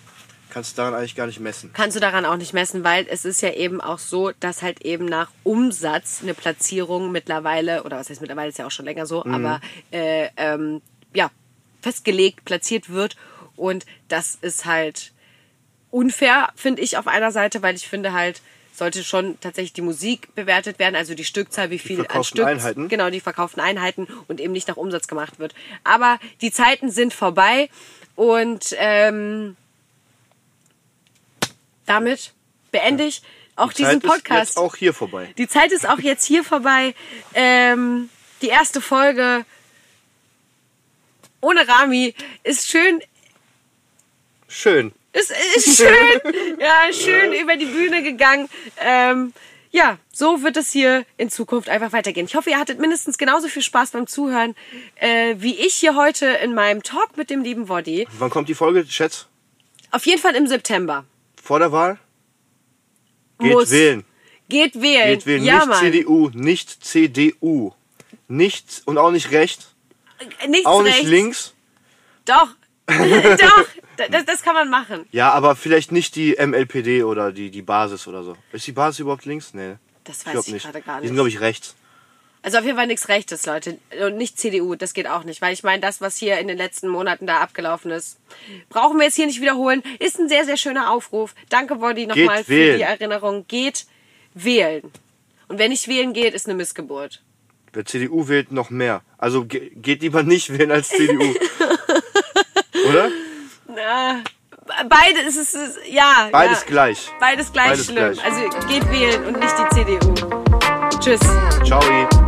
kannst du daran eigentlich gar nicht messen. Kannst du daran auch nicht messen, weil es ist ja eben auch so, dass halt eben nach Umsatz eine Platzierung mittlerweile, oder was heißt mittlerweile, ist ja auch schon länger so, aber äh, ähm, ja, festgelegt, platziert wird. Und das ist halt unfair, finde ich, auf einer Seite, weil ich finde halt, sollte schon tatsächlich die Musik bewertet werden, also die Stückzahl, wie viel an verkauften Stück, Einheiten. genau die verkauften Einheiten und eben nicht nach Umsatz gemacht wird. Aber die Zeiten sind vorbei und ähm, damit beende ich auch diesen Zeit ist Podcast. jetzt auch hier vorbei. Die Zeit ist auch jetzt hier vorbei. Ähm, die erste Folge ohne Rami ist schön, Schön. Ist, ist [laughs] schön, ja, schön über die Bühne gegangen. Ähm, ja, so wird es hier in Zukunft einfach weitergehen. Ich hoffe, ihr hattet mindestens genauso viel Spaß beim Zuhören, äh, wie ich hier heute in meinem Talk mit dem lieben Woddy. Wann kommt die Folge, Schätz? Auf jeden Fall im September. Vor der Wahl? Geht Muss. wählen. Geht wählen. Geht wählen. Ja, nicht Mann. CDU, nicht CDU. Nicht und auch nicht rechts, Nichts auch nicht rechts. links. Doch. [laughs] Doch. Das, das kann man machen. Ja, aber vielleicht nicht die MLPD oder die, die Basis oder so. Ist die Basis überhaupt links? Nee. Das weiß glaub ich gerade gar Die nicht. sind, glaube ich, rechts. Also auf jeden Fall nichts Rechtes, Leute. Und nicht CDU, das geht auch nicht. Weil ich meine, das, was hier in den letzten Monaten da abgelaufen ist, brauchen wir jetzt hier nicht wiederholen. Ist ein sehr, sehr schöner Aufruf. Danke, Body, nochmal für wählen. die Erinnerung. Geht wählen. Und wer nicht wählen geht, ist eine Missgeburt. Wer CDU wählt, noch mehr. Also ge geht lieber nicht wählen als CDU. [laughs] oder? Äh, beide ist es, ist- ja. Beides ja, gleich. Beides gleich Beides schlimm. gleich. Also geht wählen und nicht die CDU. Tschüss. Ciao.